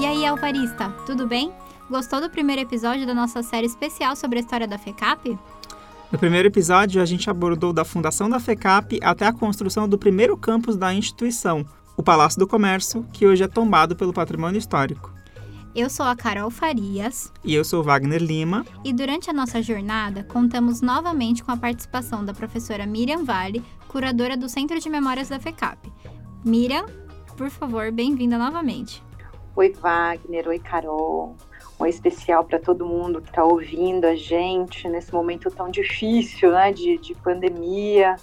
E aí, Alvarista, tudo bem? Gostou do primeiro episódio da nossa série especial sobre a história da FECAP? No primeiro episódio, a gente abordou da fundação da FECAP até a construção do primeiro campus da instituição, o Palácio do Comércio, que hoje é tombado pelo patrimônio histórico. Eu sou a Carol Farias. E eu sou Wagner Lima. E durante a nossa jornada, contamos novamente com a participação da professora Miriam Vale, curadora do Centro de Memórias da FECAP. Miriam, por favor, bem-vinda novamente. Oi, Wagner. Oi, Carol um especial para todo mundo que está ouvindo a gente nesse momento tão difícil, né, de, de pandemia.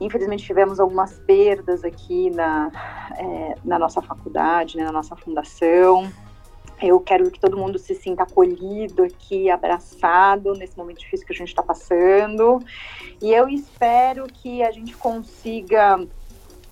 Infelizmente tivemos algumas perdas aqui na, é, na nossa faculdade, né, na nossa fundação. Eu quero que todo mundo se sinta acolhido aqui, abraçado nesse momento difícil que a gente está passando. E eu espero que a gente consiga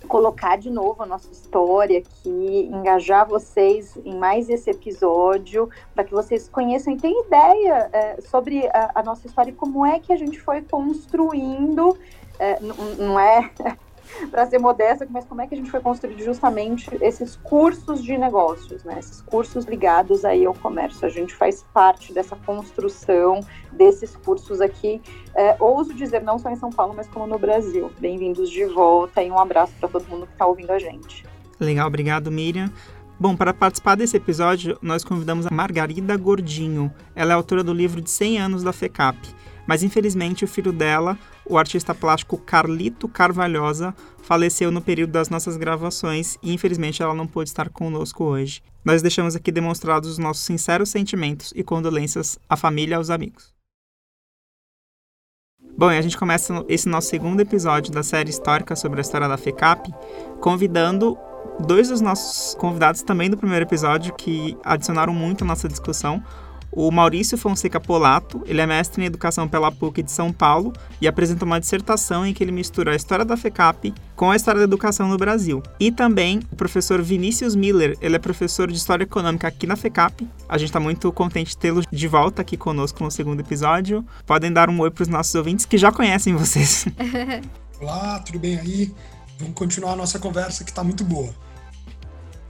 colocar de novo a nossa história aqui, engajar vocês em mais esse episódio, para que vocês conheçam e tenham ideia é, sobre a, a, nossa história e como é que a gente foi construindo. É, não é para ser modesta, mas como é que a gente foi construir justamente esses cursos de negócios, né? Esses cursos ligados aí ao comércio. A gente faz parte dessa construção desses cursos aqui. É, ouso dizer, não só em São Paulo, mas como no Brasil. Bem-vindos de volta e um abraço para todo mundo que está ouvindo a gente. Legal, obrigado, Miriam. Bom, para participar desse episódio, nós convidamos a Margarida Gordinho. Ela é autora do livro de 100 anos da FECAP. Mas infelizmente o filho dela, o artista plástico Carlito Carvalhosa, faleceu no período das nossas gravações e infelizmente ela não pôde estar conosco hoje. Nós deixamos aqui demonstrados os nossos sinceros sentimentos e condolências à família e aos amigos. Bom, e a gente começa esse nosso segundo episódio da série histórica sobre a história da FECAP, convidando dois dos nossos convidados também do primeiro episódio que adicionaram muito à nossa discussão, o Maurício Fonseca Polato, ele é mestre em educação pela PUC de São Paulo e apresenta uma dissertação em que ele mistura a história da FECAP com a história da educação no Brasil. E também o professor Vinícius Miller, ele é professor de História Econômica aqui na FECAP. A gente está muito contente de tê-lo de volta aqui conosco no segundo episódio. Podem dar um oi para os nossos ouvintes que já conhecem vocês. Olá, tudo bem aí? Vamos continuar a nossa conversa que está muito boa.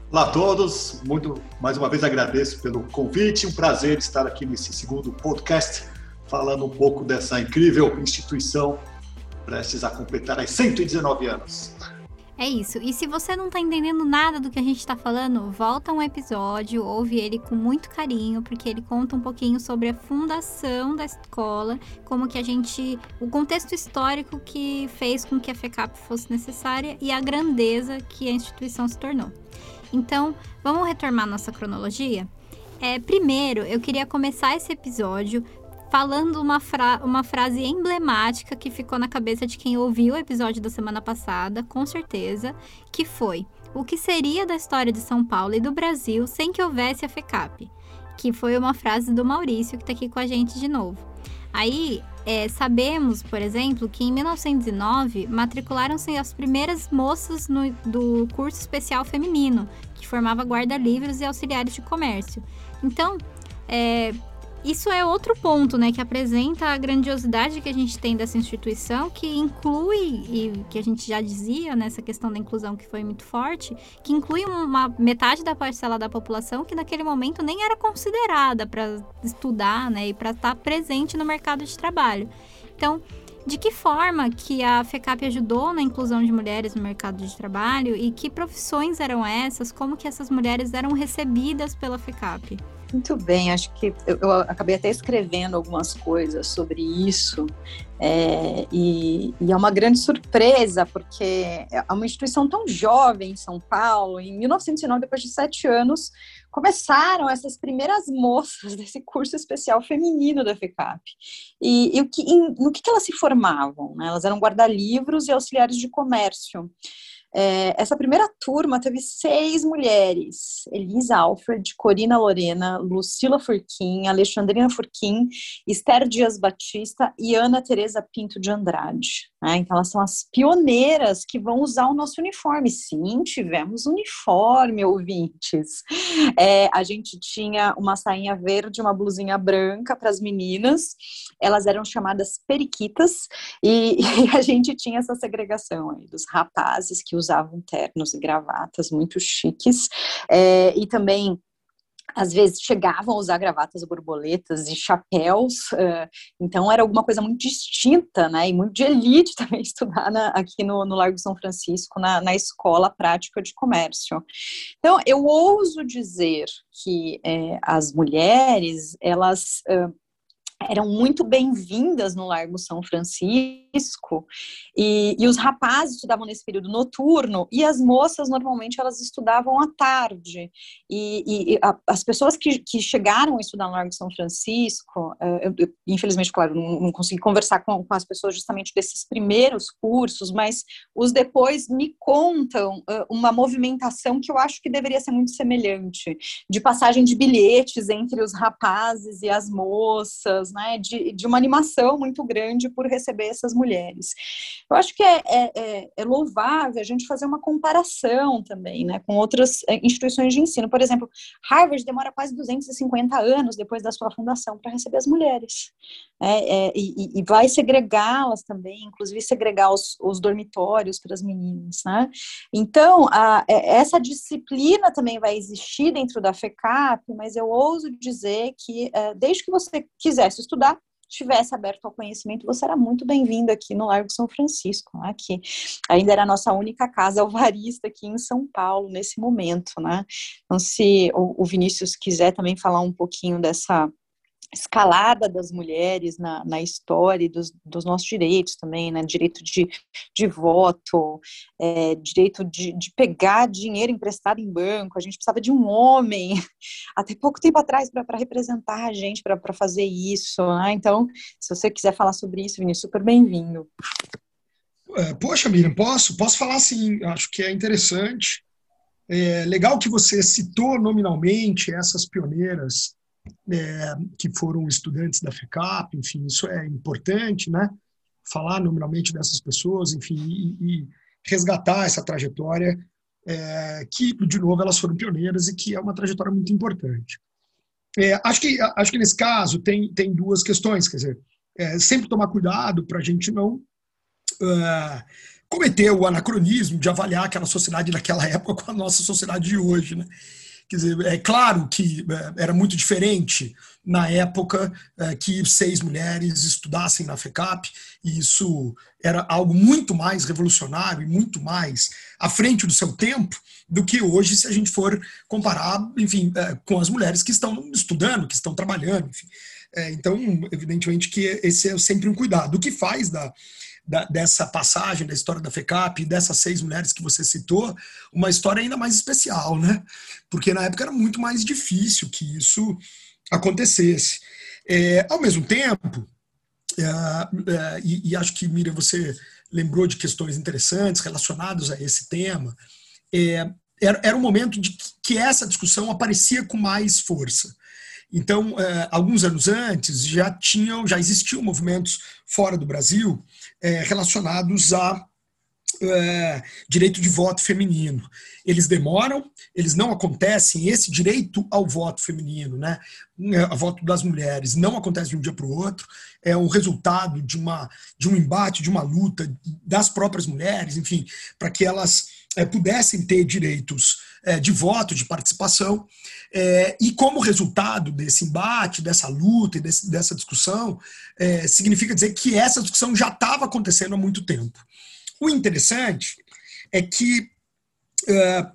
Olá a todos, muito mais uma vez agradeço pelo convite, um prazer estar aqui nesse segundo podcast falando um pouco dessa incrível instituição prestes a completar as 119 anos. É isso. E se você não está entendendo nada do que a gente está falando, volta um episódio, ouve ele com muito carinho, porque ele conta um pouquinho sobre a fundação da escola, como que a gente, o contexto histórico que fez com que a FECAP fosse necessária e a grandeza que a instituição se tornou. Então, vamos retomar nossa cronologia? É, primeiro, eu queria começar esse episódio falando uma, fra uma frase emblemática que ficou na cabeça de quem ouviu o episódio da semana passada, com certeza, que foi: o que seria da história de São Paulo e do Brasil sem que houvesse a FECAP? Que foi uma frase do Maurício, que está aqui com a gente de novo. Aí, é, sabemos, por exemplo, que em 1909 matricularam-se as primeiras moças no, do curso especial feminino, que formava guarda-livros e auxiliares de comércio. Então, é, isso é outro ponto, né, que apresenta a grandiosidade que a gente tem dessa instituição, que inclui, e que a gente já dizia nessa questão da inclusão que foi muito forte, que inclui uma metade da parcela da população que naquele momento nem era considerada para estudar, né, e para estar tá presente no mercado de trabalho. Então, de que forma que a FECAP ajudou na inclusão de mulheres no mercado de trabalho e que profissões eram essas? Como que essas mulheres eram recebidas pela FECAP? Muito bem, acho que eu, eu, acabei até escrevendo algumas coisas sobre isso, é, e, e, é uma grande surpresa, porque é uma instituição tão jovem em São Paulo, em 1909, depois de sete anos, começaram essas primeiras moças desse curso especial feminino da FECAP. E, e o que, em, no que, que elas se formavam? Né? Elas eram guarda-livros e auxiliares de comércio. É, essa primeira turma teve seis mulheres: Elisa Alfred, Corina Lorena, Lucila Furquim, Alexandrina Furquim, Esther Dias Batista e Ana Teresa Pinto de Andrade. Né? Então, elas são as pioneiras que vão usar o nosso uniforme. Sim, tivemos uniforme, ouvintes. É, a gente tinha uma sainha verde, uma blusinha branca para as meninas. Elas eram chamadas periquitas e, e, a gente tinha essa segregação aí dos rapazes que usavam ternos e gravatas muito chiques é, e também às vezes chegavam a usar gravatas borboletas e chapéus, uh, então era alguma coisa muito distinta, né, e muito de elite também estudar na, aqui no, no Largo São Francisco, na, na Escola Prática de Comércio. Então, eu ouso dizer que é, as mulheres, elas eram muito bem-vindas no Largo São Francisco. E, e, os rapazes estudavam nesse período noturno e as moças normalmente elas estudavam à tarde. E, e a, as pessoas que, que, chegaram a estudar no Largo São Francisco uh, eu, eu, infelizmente claro não, não consegui conversar com, com, as pessoas justamente desses primeiros cursos mas os depois me contam uh, uma movimentação que eu acho que deveria ser muito semelhante de passagem de bilhetes entre os rapazes e as moças né, de, de uma animação muito grande por receber essas mulheres. Eu acho que é, é, é, é louvável a gente fazer uma comparação também, né, com outras é, instituições de ensino. Por exemplo, Harvard demora quase 250 anos depois da sua fundação para receber as mulheres, é, é, e, e, vai segregá-las também, inclusive segregar os, os dormitórios para as meninas, né? Então, a, essa disciplina também vai existir dentro da FECAP, mas eu ouso dizer que, desde que você quisesse estudar, estivesse aberto ao conhecimento, você era muito bem-vindo aqui no Largo São Francisco, né, que ainda era a nossa única casa alvarista aqui em São Paulo nesse momento, né? Então, se o Vinícius quiser também falar um pouquinho dessa escalada das mulheres na, na história e dos, dos, nossos direitos também, né? Direito de, de voto, é, direito de, de, pegar dinheiro emprestado em banco. A gente precisava de um homem, até pouco tempo atrás, para representar a gente, para fazer isso. Né? Então, se você quiser falar sobre isso, Vinícius, super bem-vindo. É, poxa, Miriam, posso? Posso falar sim, acho que é interessante. É legal que você citou nominalmente essas pioneiras é, que foram estudantes da FECAP, enfim, isso é importante, né? Falar nominalmente dessas pessoas, enfim, e, e resgatar essa trajetória é, que, de novo, elas foram pioneiras e que é uma trajetória muito importante. É, acho, que, acho que nesse caso tem, tem duas questões, quer dizer, é, sempre tomar cuidado para a gente não uh, cometer o anacronismo de avaliar aquela sociedade naquela época com a nossa sociedade de hoje, né? Quer dizer, é claro que é, era muito diferente na época é, que seis mulheres estudassem na FECAP, e isso era algo muito mais revolucionário e muito mais à frente do seu tempo do que hoje, se a gente for comparar, enfim, é, com as mulheres que estão estudando, que estão trabalhando, enfim. Então, evidentemente que esse é sempre um cuidado. O que faz da, da, dessa passagem da história da FECAP, dessas seis mulheres que você citou, uma história ainda mais especial, né? Porque na época era muito mais difícil que isso acontecesse. É, ao mesmo tempo, é, é, e, e, acho que, Miriam, você lembrou de questões interessantes relacionadas a esse tema, é, era, era um momento de que essa discussão aparecia com mais força. Então, é, alguns anos antes, já tinham, já existiam movimentos fora do Brasil é, relacionados a é, direito de voto feminino. Eles demoram, eles não acontecem, esse direito ao voto feminino, né, a voto das mulheres, não acontece de um dia para o outro, é o resultado de, uma, de um embate, de uma luta das próprias mulheres, enfim, para que elas é, pudessem ter direitos é, de voto, de participação. É, e como resultado desse embate, dessa luta e desse, dessa discussão, é, significa dizer que essa discussão já estava acontecendo há muito tempo. O interessante é que é,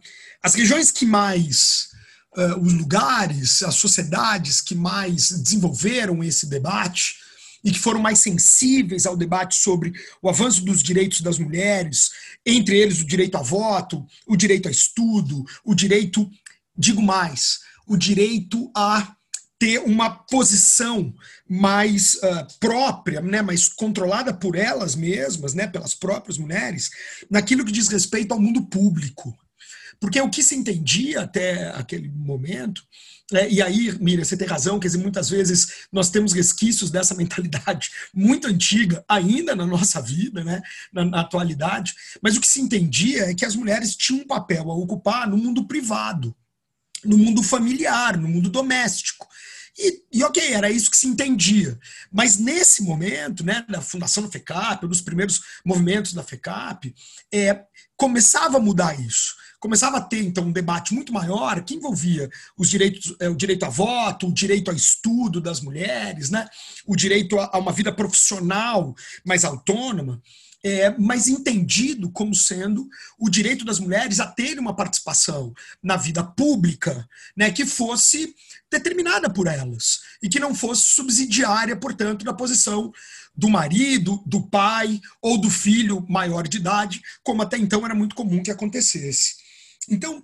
as regiões que mais, é, os lugares, as sociedades que mais desenvolveram esse debate, e que foram mais sensíveis ao debate sobre o avanço dos direitos das mulheres, entre eles o direito a voto, o direito a estudo, o direito, digo mais, o direito a ter uma posição mais uh, própria, né, mais controlada por elas mesmas, né, pelas próprias mulheres, naquilo que diz respeito ao mundo público. Porque o que se entendia até aquele momento é, e aí, Miriam, você tem razão, quer dizer, muitas vezes nós temos resquícios dessa mentalidade muito antiga ainda na nossa vida, né, na, na, atualidade, mas o que se entendia é que as mulheres tinham um papel a ocupar no mundo privado, no mundo familiar, no mundo doméstico, E, e, ok, era isso que se entendia. Mas nesse momento, né, da fundação da FECAP, dos primeiros movimentos da FECAP, é, começava a mudar isso. Começava a ter, então, um debate muito maior que envolvia os direitos, é, o direito a voto, o direito a estudo das mulheres, né, o direito a, uma vida profissional mais autônoma é, mas entendido como sendo o direito das mulheres a terem uma participação na vida pública né, que fosse determinada por elas e que não fosse subsidiária, portanto, da posição do marido, do pai ou do filho maior de idade, como até então era muito comum que acontecesse. Então,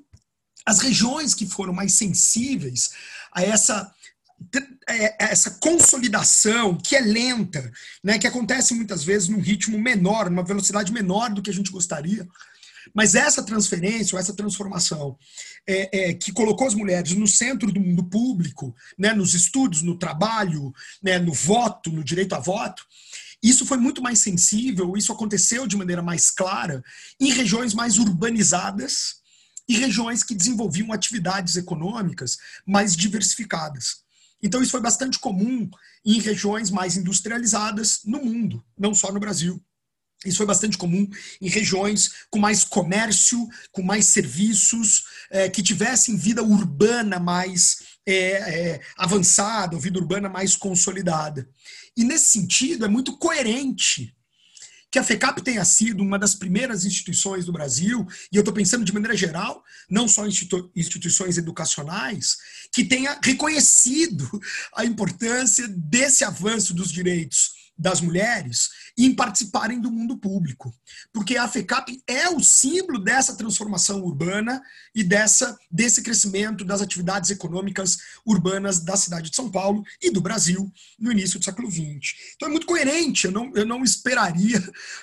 as regiões que foram mais sensíveis a essa essa consolidação que é lenta, né, que acontece muitas vezes num ritmo menor, numa velocidade menor do que a gente gostaria, mas essa transferência, ou essa transformação é, é, que colocou as mulheres no centro do mundo público, né, nos estudos, no trabalho, né, no voto, no direito a voto, isso foi muito mais sensível, isso aconteceu de maneira mais clara em regiões mais urbanizadas e regiões que desenvolviam atividades econômicas mais diversificadas. Então, isso foi bastante comum em regiões mais industrializadas no mundo, não só no Brasil. Isso foi bastante comum em regiões com mais comércio, com mais serviços, é, que tivessem vida urbana mais é, é, avançada, vida urbana mais consolidada. E nesse sentido, é muito coerente que a FECAP tenha sido uma das primeiras instituições do Brasil, e eu estou pensando de maneira geral, não só institu instituições educacionais, que tenha reconhecido a importância desse avanço dos direitos das mulheres em participarem do mundo público. Porque a FECAP é o símbolo dessa transformação urbana e dessa, desse crescimento das atividades econômicas urbanas da cidade de São Paulo e do Brasil no início do século XX. Então é muito coerente, eu não, eu não esperaria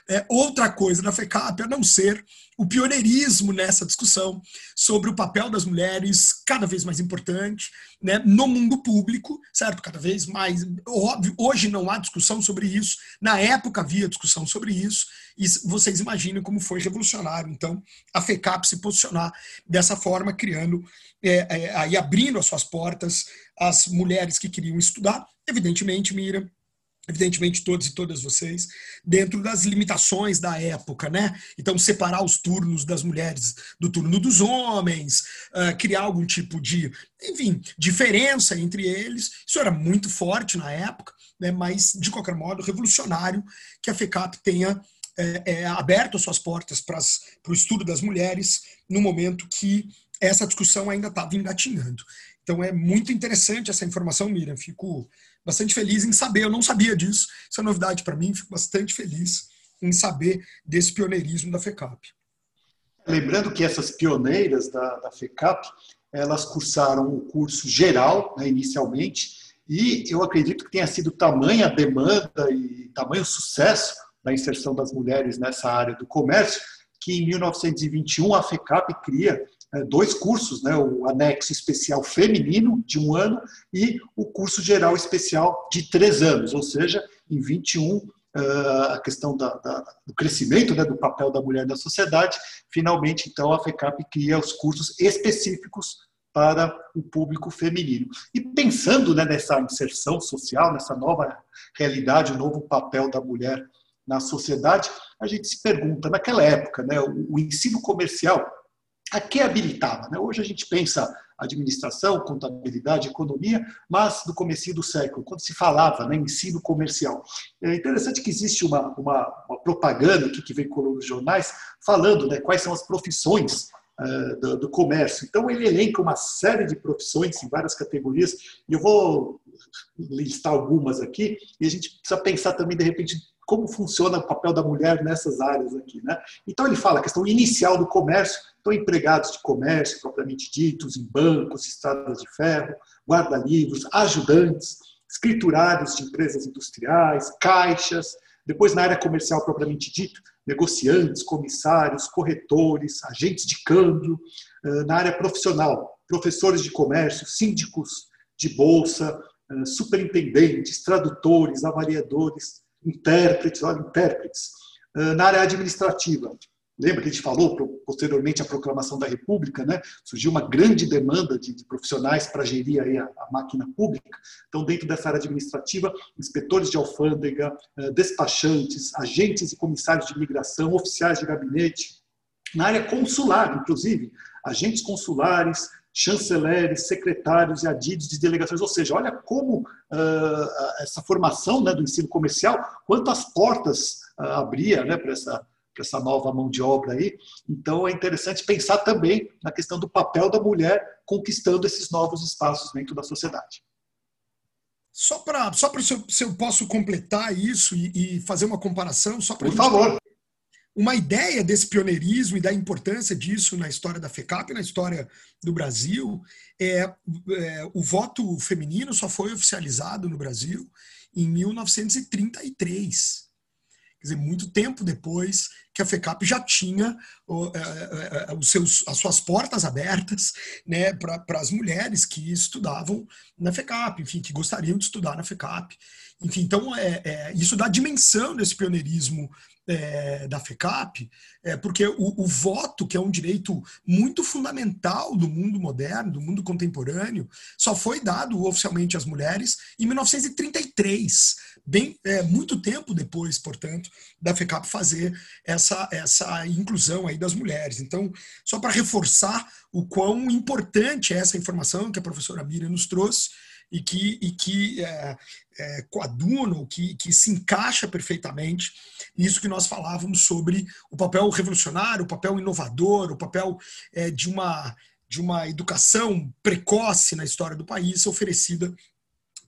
é, outra coisa da FECAP a não ser o pioneirismo nessa discussão sobre o papel das mulheres cada vez mais importante né, no mundo público, certo? Cada vez mais óbvio. Hoje não há discussão sobre isso. Na época havia discussão sobre isso. E vocês imaginem como foi revolucionário. Então, a FECAP se posicionar dessa forma, criando é, é, aí abrindo as suas portas às mulheres que queriam estudar. Evidentemente, Mira, evidentemente todos e todas vocês, dentro das limitações da época, né? Então, separar os turnos das mulheres do turno dos homens, uh, criar algum tipo de, enfim, diferença entre eles, isso era muito forte na época, né? mas, de qualquer modo, revolucionário que a FECAP tenha é, é, aberto as suas portas para o estudo das mulheres no momento que essa discussão ainda estava engatinhando. Então, é muito interessante essa informação, Miriam, fico bastante feliz em saber. Eu não sabia disso, isso é novidade para mim. Fico bastante feliz em saber desse pioneirismo da FECAP. Lembrando que essas pioneiras da, da FECAP, elas cursaram o curso geral, né, inicialmente, e eu acredito que tenha sido tamanha a demanda e tamanho sucesso da inserção das mulheres nessa área do comércio, que em 1921 a FECAP cria dois cursos, né, o anexo especial feminino de um ano e o curso geral especial de três anos, ou seja, em 21 ah, a questão da, da, do crescimento né, do papel da mulher na sociedade, finalmente então a FECAP cria os cursos específicos para o público feminino. E pensando né, nessa inserção social, nessa nova realidade, o novo papel da mulher na sociedade, a gente se pergunta, naquela época, né, o, o ensino comercial a que habilitava. Né? Hoje a gente pensa administração, contabilidade, economia, mas no começo do século, quando se falava né, ensino comercial. É interessante que existe uma, uma, uma propaganda aqui que veiculou nos jornais falando né, quais são as profissões uh, do, do, comércio. Então ele elenca uma série de profissões em várias categorias e eu vou listar algumas aqui e a gente precisa pensar também de repente como funciona o papel da mulher nessas áreas aqui. Né? Então, ele fala a questão inicial do comércio, então, empregados de comércio, propriamente ditos, em bancos, estradas de ferro, guarda-livros, ajudantes, escriturários de empresas industriais, caixas, depois, na área comercial propriamente dito, negociantes, comissários, corretores, agentes de câmbio, na área profissional, professores de comércio, síndicos de bolsa, superintendentes, tradutores, avaliadores, intérpretes, olha, intérpretes. Na área administrativa, lembra que a gente falou posteriormente à proclamação da República, né? Surgiu uma grande demanda de, profissionais para gerir aí a, a, máquina pública. Então, dentro dessa área administrativa, inspetores de alfândega, despachantes, agentes e comissários de imigração, oficiais de gabinete, na área consular, inclusive, agentes consulares, chanceleres, secretários e adidos de delegações, ou seja, olha como uh, essa formação né, do ensino comercial, quantas portas uh, abria né, para essa, essa nova mão de obra aí. Então é interessante pensar também na questão do papel da mulher conquistando esses novos espaços dentro da sociedade. Só para só se, eu, se eu posso completar isso e, e fazer uma comparação, só para Por favor uma ideia desse pioneirismo e da importância disso na história da FECAP, na história do Brasil, é, é, o voto feminino só foi oficializado no Brasil em 1933. Quer dizer, muito tempo depois que a FECAP já tinha é, é, é, os seus, as suas portas abertas né, para as mulheres que estudavam na FECAP, enfim, que gostariam de estudar na FECAP. Enfim, então, é, é, isso dá dimensão desse pioneirismo é, da FECAP, é, porque o, o, voto, que é um direito muito fundamental do mundo moderno, do mundo contemporâneo, só foi dado oficialmente às mulheres em 1933, bem é, muito tempo depois, portanto, da FECAP fazer essa, essa inclusão aí das mulheres. Então, só para reforçar o quão importante é essa informação que a professora Miriam nos trouxe, e que, e que é, é, coaduna, que, que se encaixa perfeitamente nisso que nós falávamos sobre o papel revolucionário, o papel inovador, o papel é, de, uma, de uma educação precoce na história do país oferecida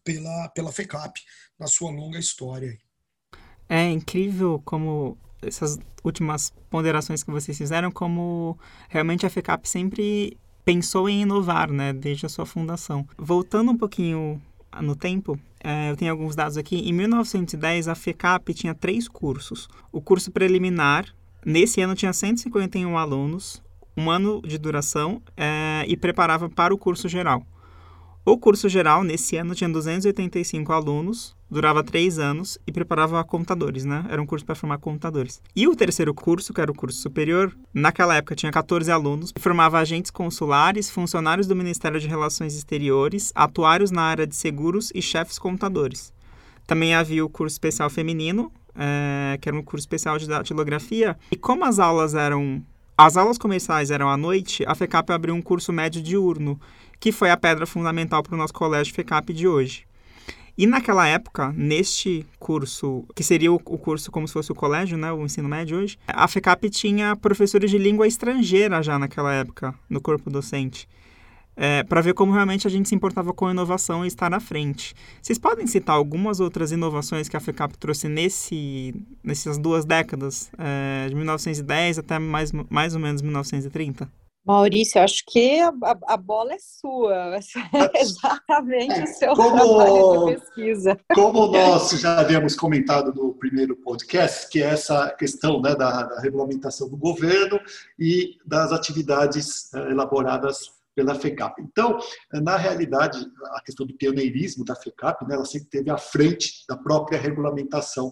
pela, pela FECAP na sua longa história. É incrível como essas últimas ponderações que vocês fizeram, como realmente a FECAP sempre pensou em inovar, né, desde a sua fundação. Voltando um pouquinho no tempo, é, eu tenho alguns dados aqui. Em 1910, a FECAP tinha três cursos. O curso preliminar, nesse ano, tinha 151 alunos, um ano de duração é, e preparava para o curso geral. O curso geral, nesse ano, tinha 285 alunos, durava três anos e preparava contadores, né? Era um curso para formar contadores. E o terceiro curso, que era o curso superior, naquela época tinha 14 alunos, formava agentes consulares, funcionários do Ministério de Relações Exteriores, atuários na área de seguros e chefes contadores. Também havia o curso especial feminino, é, que era um curso especial de datilografia. E como as aulas eram as aulas comerciais eram à noite, a FECAP abriu um curso médio diurno, que foi a pedra fundamental para o nosso colégio FECAP de hoje. E naquela época, neste curso, que seria o, curso como se fosse o colégio, né, o ensino médio hoje, a FECAP tinha professores de língua estrangeira já naquela época no corpo docente. É, para ver como realmente a gente se importava com a inovação e estar à frente. Vocês podem citar algumas outras inovações que a FECAP trouxe nesse, nessas duas décadas, é, de 1910 até mais, mais ou menos 1930? Maurício, acho que a, a, bola é sua, é exatamente é, o seu como, trabalho de pesquisa. Como nós já havíamos comentado no primeiro podcast, que é essa questão né, da, da regulamentação do governo e das atividades uh, elaboradas pela FECAP. Então, na realidade, a questão do pioneirismo da FECAP, né, ela sempre esteve à frente da própria regulamentação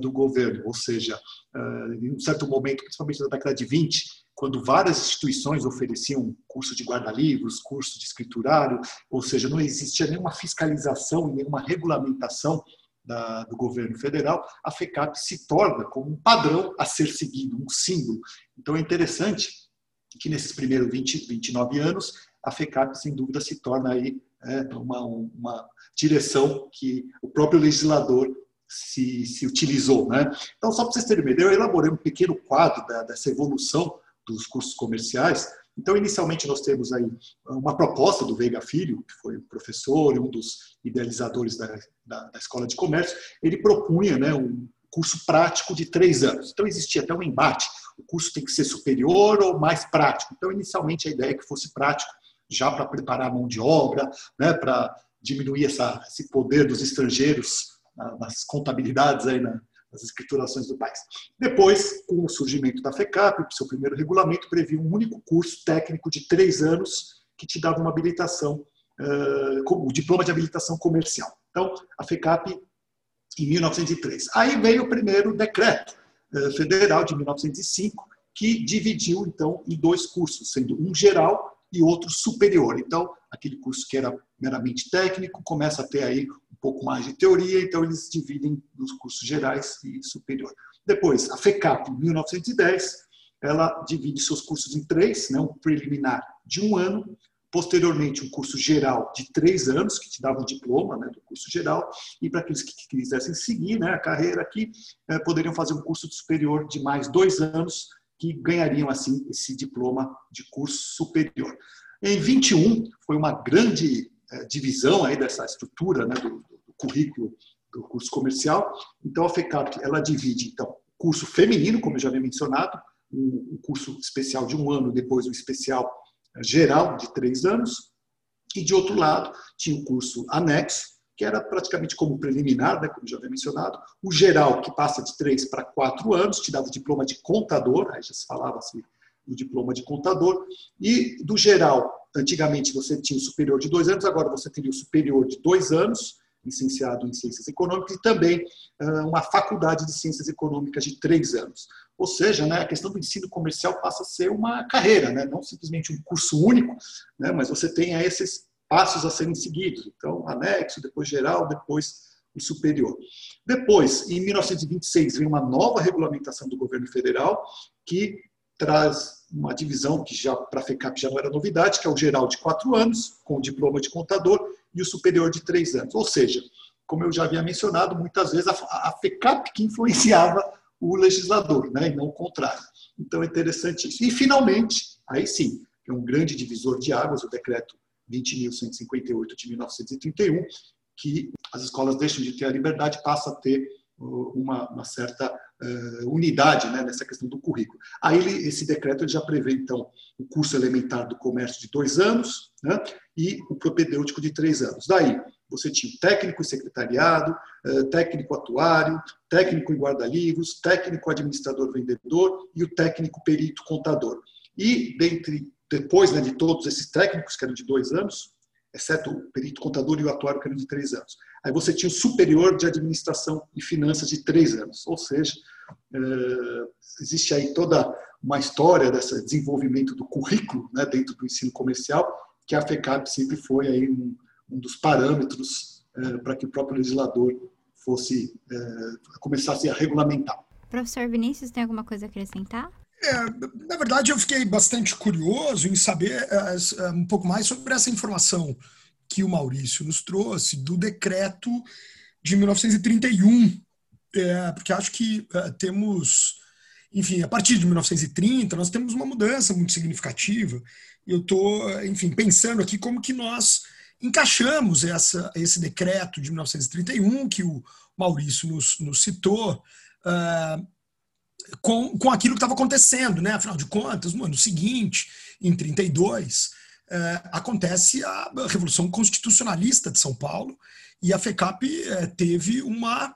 do governo, ou seja, uh, em um certo momento, principalmente na década de 20, quando várias instituições ofereciam curso de guarda-livros, curso de escriturário, ou seja, não existia nenhuma fiscalização, nenhuma regulamentação da, do governo federal, a FECAP se torna como um padrão a ser seguido, um símbolo. Então é interessante que nesses primeiros 20, 29 anos, a FECAP, sem dúvida, se torna aí é, uma, uma direção que o próprio legislador se, se utilizou. Né? Então, só para vocês terem uma ideia, eu elaborei um pequeno quadro da, dessa evolução dos cursos comerciais. Então, inicialmente, nós temos aí uma proposta do Veiga Filho, que foi um professor e um dos idealizadores da, da, da Escola de Comércio. Ele propunha né, um curso prático de três anos. Então, existia até um embate: o curso tem que ser superior ou mais prático. Então, inicialmente, a ideia é que fosse prático, já para preparar a mão de obra, né, para diminuir essa, esse poder dos estrangeiros nas contabilidades aí na, das escriturações do país. Depois, com o surgimento da FECAP, o seu primeiro regulamento previa um único curso técnico de três anos que te dava uma habilitação, o diploma de habilitação comercial. Então, a FECAP, em 1903. Aí veio o primeiro decreto federal de 1905, que dividiu, então, em dois cursos, sendo um geral e outro superior. Então, aquele curso que era meramente técnico começa a ter aí um pouco mais de teoria, então eles dividem nos cursos gerais e superior. Depois, a FECAP, em 1910, ela divide seus cursos em três, né, um preliminar de um ano, posteriormente um curso geral de três anos, que te dava o diploma né, do curso geral, e para aqueles que quisessem seguir né, a carreira aqui, eh, poderiam fazer um curso superior de mais dois anos, que ganhariam assim esse diploma de curso superior. Em 21 foi uma grande eh, divisão aí dessa estrutura né, do, do, currículo do curso comercial. Então a FECAP ela divide então curso feminino, como eu já havia mencionado, um, curso especial de um ano, depois um especial eh, geral de três anos, e de outro lado tinha o curso anexo que era praticamente como preliminar, né, como já havia mencionado, o geral, que passa de três para quatro anos, te dava o diploma de contador, aí já se falava assim, do diploma de contador, e do geral, antigamente você tinha o superior de dois anos, agora você teria o superior de dois anos, licenciado em Ciências Econômicas, e também uma faculdade de Ciências Econômicas de três anos. Ou seja, né, a questão do ensino comercial passa a ser uma carreira, né, não simplesmente um curso único, né, mas você tem esses passos a serem seguidos. Então, anexo, depois geral, depois o superior. Depois, em 1926, vem uma nova regulamentação do governo federal que traz uma divisão que já para a FECAP já não era novidade, que é o geral de quatro anos, com o diploma de contador, e o superior de três anos. Ou seja, como eu já havia mencionado, muitas vezes a, FECAP que influenciava o legislador, né, e não o contrário. Então é interessante isso. E, finalmente, aí sim, é um grande divisor de águas, o decreto 20.158 de 1931, que as escolas deixam de ter a liberdade, passa a ter uh, uma, uma certa uh, unidade né, nessa questão do currículo. Aí ele, esse decreto já prevê, então, o curso elementar do comércio de dois anos né, e o propedêutico de três anos. Daí, você tinha técnico em secretariado, uh, técnico atuário, técnico em guarda-livros, técnico administrador vendedor e o técnico perito contador. E, dentre depois né, de todos esses técnicos, que eram de dois anos, exceto o perito contador e o atuário, que eram de três anos. Aí você tinha o superior de administração e finanças de três anos. Ou seja, eh, existe aí toda uma história desse desenvolvimento do currículo né, dentro do ensino comercial, que a FECAP sempre foi aí um, um dos parâmetros eh, para que o próprio legislador fosse eh, começasse a regulamentar. Professor Vinícius, tem alguma coisa a acrescentar? É, na verdade, eu fiquei bastante curioso em saber uh, um pouco mais sobre essa informação que o Maurício nos trouxe do decreto de 1931, é, porque acho que uh, temos, enfim, a partir de 1930, nós temos uma mudança muito significativa. Eu estou, enfim, pensando aqui como que nós encaixamos essa, esse decreto de 1931, que o Maurício nos, nos citou, uh, com, com aquilo que estava acontecendo, né? Afinal de contas, no ano seguinte, em 32, é, acontece a Revolução Constitucionalista de São Paulo e a FECAP é, teve uma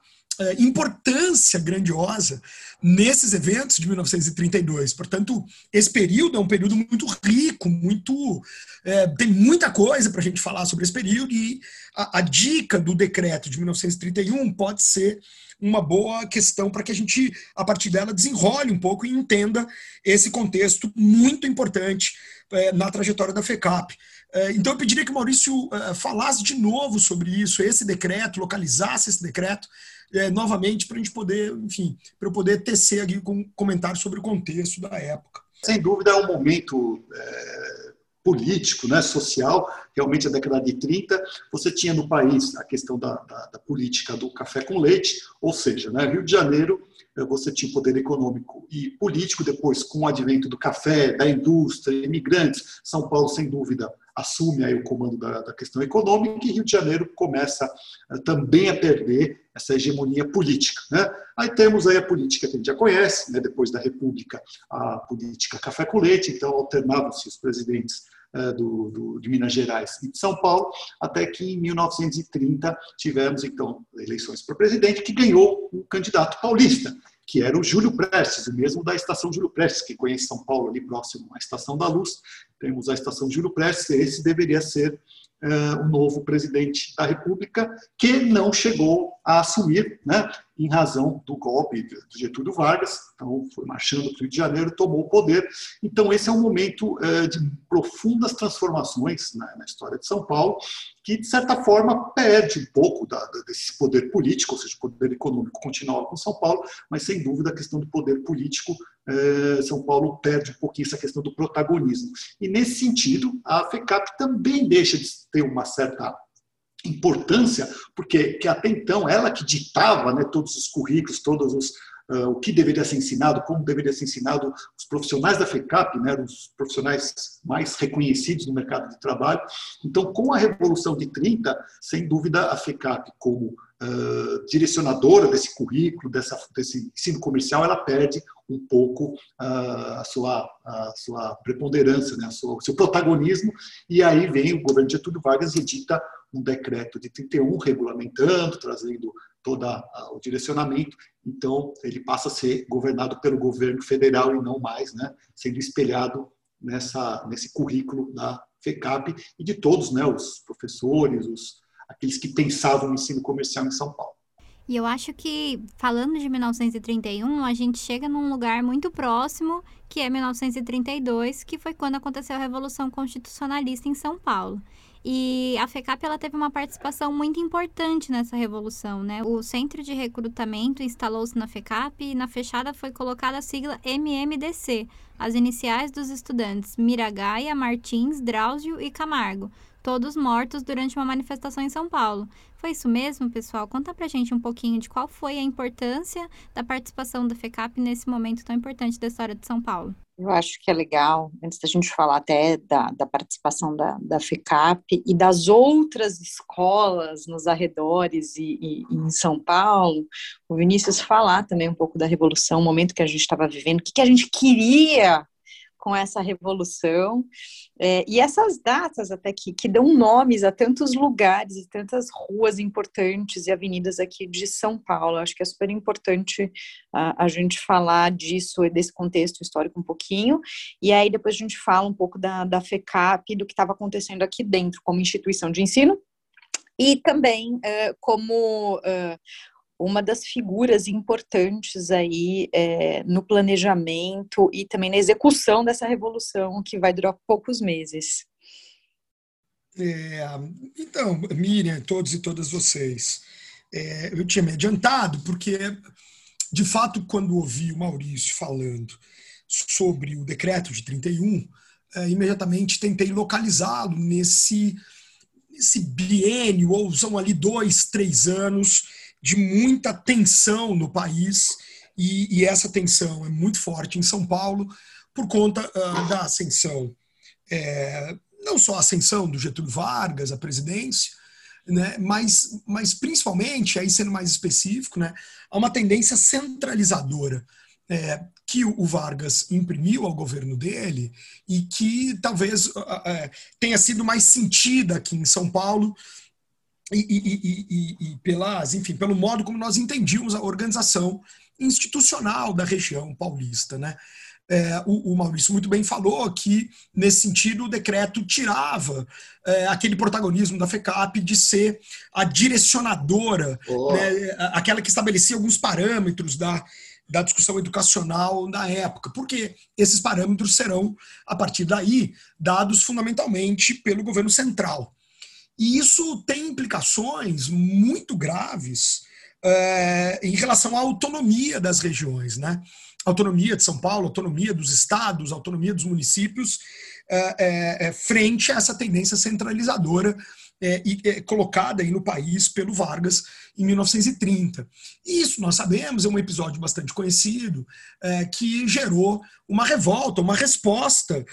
importância grandiosa nesses eventos de 1932. Portanto, esse período é um período muito rico, muito é, tem muita coisa para a gente falar sobre esse período e a, a dica do decreto de 1931 pode ser uma boa questão para que a gente, a partir dela, desenrole um pouco e entenda esse contexto muito importante é, na trajetória da FECAP. É, então, eu pediria que o Maurício é, falasse de novo sobre isso, esse decreto, localizasse esse decreto é, novamente, para a gente poder, enfim, para eu poder tecer aqui um comentário sobre o contexto da época. Sem dúvida, é um momento é político, né, social, realmente a década de 30, você tinha no país a questão da, da, da política do café com leite, ou seja, né, Rio de Janeiro eh, você tinha poder econômico e político, depois com o advento do café, da indústria, imigrantes, São Paulo, sem dúvida, assume aí o comando da, da questão econômica e Rio de Janeiro começa uh, também a perder essa hegemonia política. Né? Aí temos aí a política que a gente já conhece, né? depois da República, a política café com leite, então alternavam-se os presidentes uh, do, do, de Minas Gerais e de São Paulo, até que em 1930 tivemos então eleições para presidente que ganhou o candidato paulista, que era o Júlio Prestes, o mesmo da estação Júlio Prestes, que conhece São Paulo ali próximo à Estação da Luz. Temos a estação Júlio Prestes, esse deveria ser uh, o novo presidente da República, que não chegou a assumir, né, em razão do golpe do Getúlio Vargas. Então, foi marchando para o Rio de Janeiro, tomou o poder. Então, esse é um momento é, de profundas transformações né, na história de São Paulo, que, de certa forma, perde um pouco da, desse poder político, ou seja, o poder econômico continua com São Paulo, mas, sem dúvida, a questão do poder político, é, São Paulo perde um pouquinho essa questão do protagonismo. E, nesse sentido, a FECAP também deixa de ter uma certa importância, porque que até então ela que ditava né, todos os currículos, todos os o que deveria ser ensinado, como deveria ser ensinado, os profissionais da FECAP, né, os profissionais mais reconhecidos no mercado de trabalho. Então, com a Revolução de 30, sem dúvida, a FECAP, como uh, direcionadora desse currículo, dessa, desse ensino comercial, ela perde um pouco uh, a, sua, a sua preponderância, né, sua, o seu protagonismo, e aí vem o governo Getúlio Vargas e edita um decreto de 31 regulamentando, trazendo todo o direcionamento. Então, ele passa a ser governado pelo governo federal e não mais, né, sendo espelhado nessa, nesse currículo da FECAP e de todos, né, os professores, os, aqueles que pensavam no ensino comercial em São Paulo. E eu acho que, falando de 1931, a gente chega num lugar muito próximo, que é 1932, que foi quando aconteceu a Revolução Constitucionalista em São Paulo. E a FECAP ela teve uma participação muito importante nessa revolução, né? O centro de recrutamento instalou-se na FECAP e na fechada foi colocada a sigla MMDC, as iniciais dos estudantes Miragaia, Martins, Drauzio e Camargo, todos mortos durante uma manifestação em São Paulo. Foi isso mesmo, pessoal? Conta pra gente um pouquinho de qual foi a importância da participação da FECAP nesse momento tão importante da história de São Paulo. Eu acho que é legal, antes da gente falar até da, da participação da, da FECAP e das outras escolas nos arredores e, e, em São Paulo, o Vinícius falar também um pouco da revolução, o momento que a gente estava vivendo, o que, que a gente queria com essa revolução. É, e essas datas até que, que dão nomes a tantos lugares e tantas ruas importantes e avenidas aqui de São Paulo. Acho que é super importante a, a gente falar disso, desse contexto histórico um pouquinho. E aí depois a gente fala um pouco da, da FECAP, do que estava acontecendo aqui dentro como instituição de ensino, e também uh, como uh, uma das figuras importantes aí é, no planejamento e também na execução dessa revolução que vai durar poucos meses. É, então, Miriam, todos e todas vocês, é, eu tinha me adiantado porque, de fato, quando ouvi o Maurício falando sobre o decreto de 31, é, imediatamente tentei localizá-lo nesse, nesse biênio, ou são ali dois, três anos, de muita tensão no país, e, e essa tensão é muito forte em São Paulo por conta uh, da ascensão, é, não só a ascensão do Getúlio Vargas à presidência, né, mas, mas principalmente, aí sendo mais específico, né, há uma tendência centralizadora é, que o Vargas imprimiu ao governo dele e que talvez uh, uh, tenha sido mais sentida aqui em São Paulo e, e, e, e, pelas, enfim, pelo modo como nós entendíamos a organização institucional da região paulista, né? É, o, o, Maurício muito bem falou que, nesse sentido, o decreto tirava é, aquele protagonismo da FECAP de ser a direcionadora, oh. né, aquela que estabelecia alguns parâmetros da, da discussão educacional da época, porque esses parâmetros serão, a partir daí, dados fundamentalmente pelo governo central. E isso tem implicações muito graves é, em relação à autonomia das regiões, né? Autonomia de São Paulo, autonomia dos estados, autonomia dos municípios, é, é, frente a essa tendência centralizadora e, colocada aí no país pelo Vargas em 1930. E isso nós sabemos, é um episódio bastante conhecido, que gerou uma revolta, uma resposta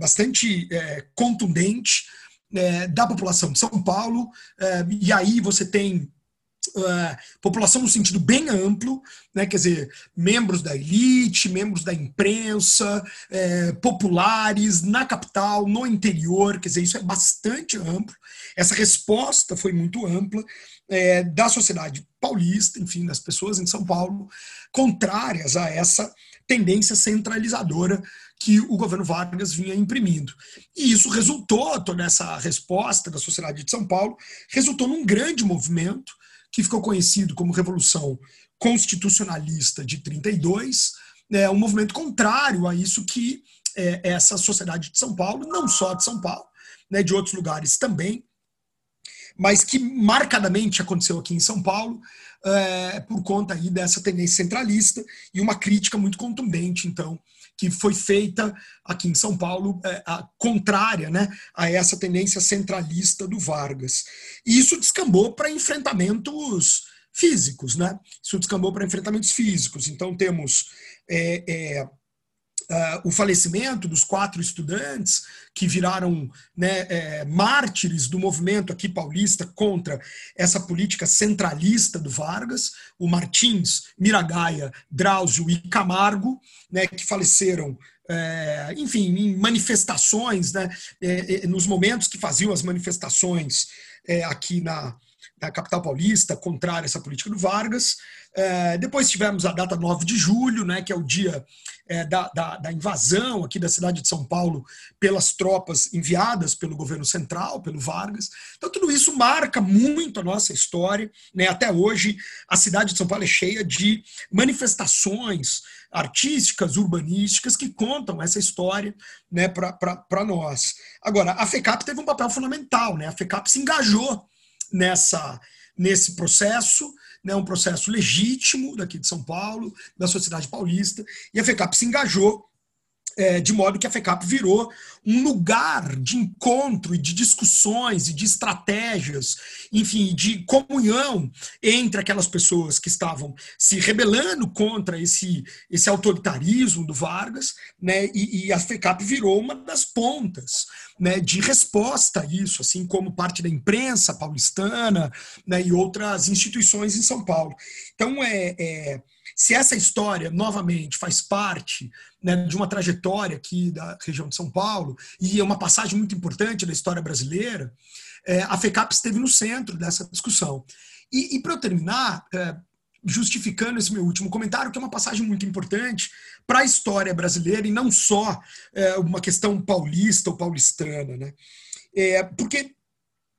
bastante contundente é, da população de São Paulo, é, e aí você tem Uh, população no sentido bem amplo, né, quer dizer, membros da elite, membros da imprensa, é, populares na capital, no interior, quer dizer, isso é bastante amplo. Essa resposta foi muito ampla é, da sociedade paulista, enfim, das pessoas em São Paulo, contrárias a essa tendência centralizadora que o governo Vargas vinha imprimindo. E isso resultou, toda essa resposta da sociedade de São Paulo, resultou num grande movimento que ficou conhecido como Revolução Constitucionalista de 32, né, um movimento contrário a isso que é, essa sociedade de São Paulo, não só de São Paulo, né, de outros lugares também, mas que marcadamente aconteceu aqui em São Paulo é, por conta aí dessa tendência centralista e uma crítica muito contundente, então, que foi feita aqui em São Paulo, é, a, contrária né, a essa tendência centralista do Vargas. E isso descambou para enfrentamentos físicos, né? Isso descambou para enfrentamentos físicos. Então temos é, Uh, o falecimento dos quatro estudantes que viraram né, é, mártires do movimento aqui paulista contra essa política centralista do Vargas, o Martins, Miragaia, Drauzio e Camargo, né, que faleceram é, enfim, em manifestações, né, é, é nos momentos que faziam as manifestações é, aqui na, na capital paulista, contrária a essa política do Vargas. É, depois tivemos a data 9 de julho, né, que é o dia é, da, da, da, invasão aqui da cidade de São Paulo pelas tropas enviadas pelo governo central, pelo Vargas. Então, tudo isso marca muito a nossa história. Né? Até hoje, a cidade de São Paulo é cheia de manifestações artísticas, urbanísticas, que contam essa história né, para nós. Agora, a FECAP teve um papel fundamental, né? a FECAP se engajou nessa nesse processo, né, um processo legítimo daqui de São Paulo, da sociedade paulista, e a FECAP se engajou é, de modo que a FECAP virou um lugar de encontro e de discussões e de estratégias, enfim, de comunhão entre aquelas pessoas que estavam se rebelando contra esse, esse autoritarismo do Vargas, né, e, e a FECAP virou uma das pontas né, de resposta a isso, assim como parte da imprensa paulistana né, e outras instituições em São Paulo. Então, é, é se essa história, novamente, faz parte né, de uma trajetória aqui da região de São Paulo e é uma passagem muito importante da história brasileira, é, a FECAP esteve no centro dessa discussão. E, e para eu terminar, é, justificando esse meu último comentário, que é uma passagem muito importante para a história brasileira e não só é, uma questão paulista ou paulistana. Né? É, porque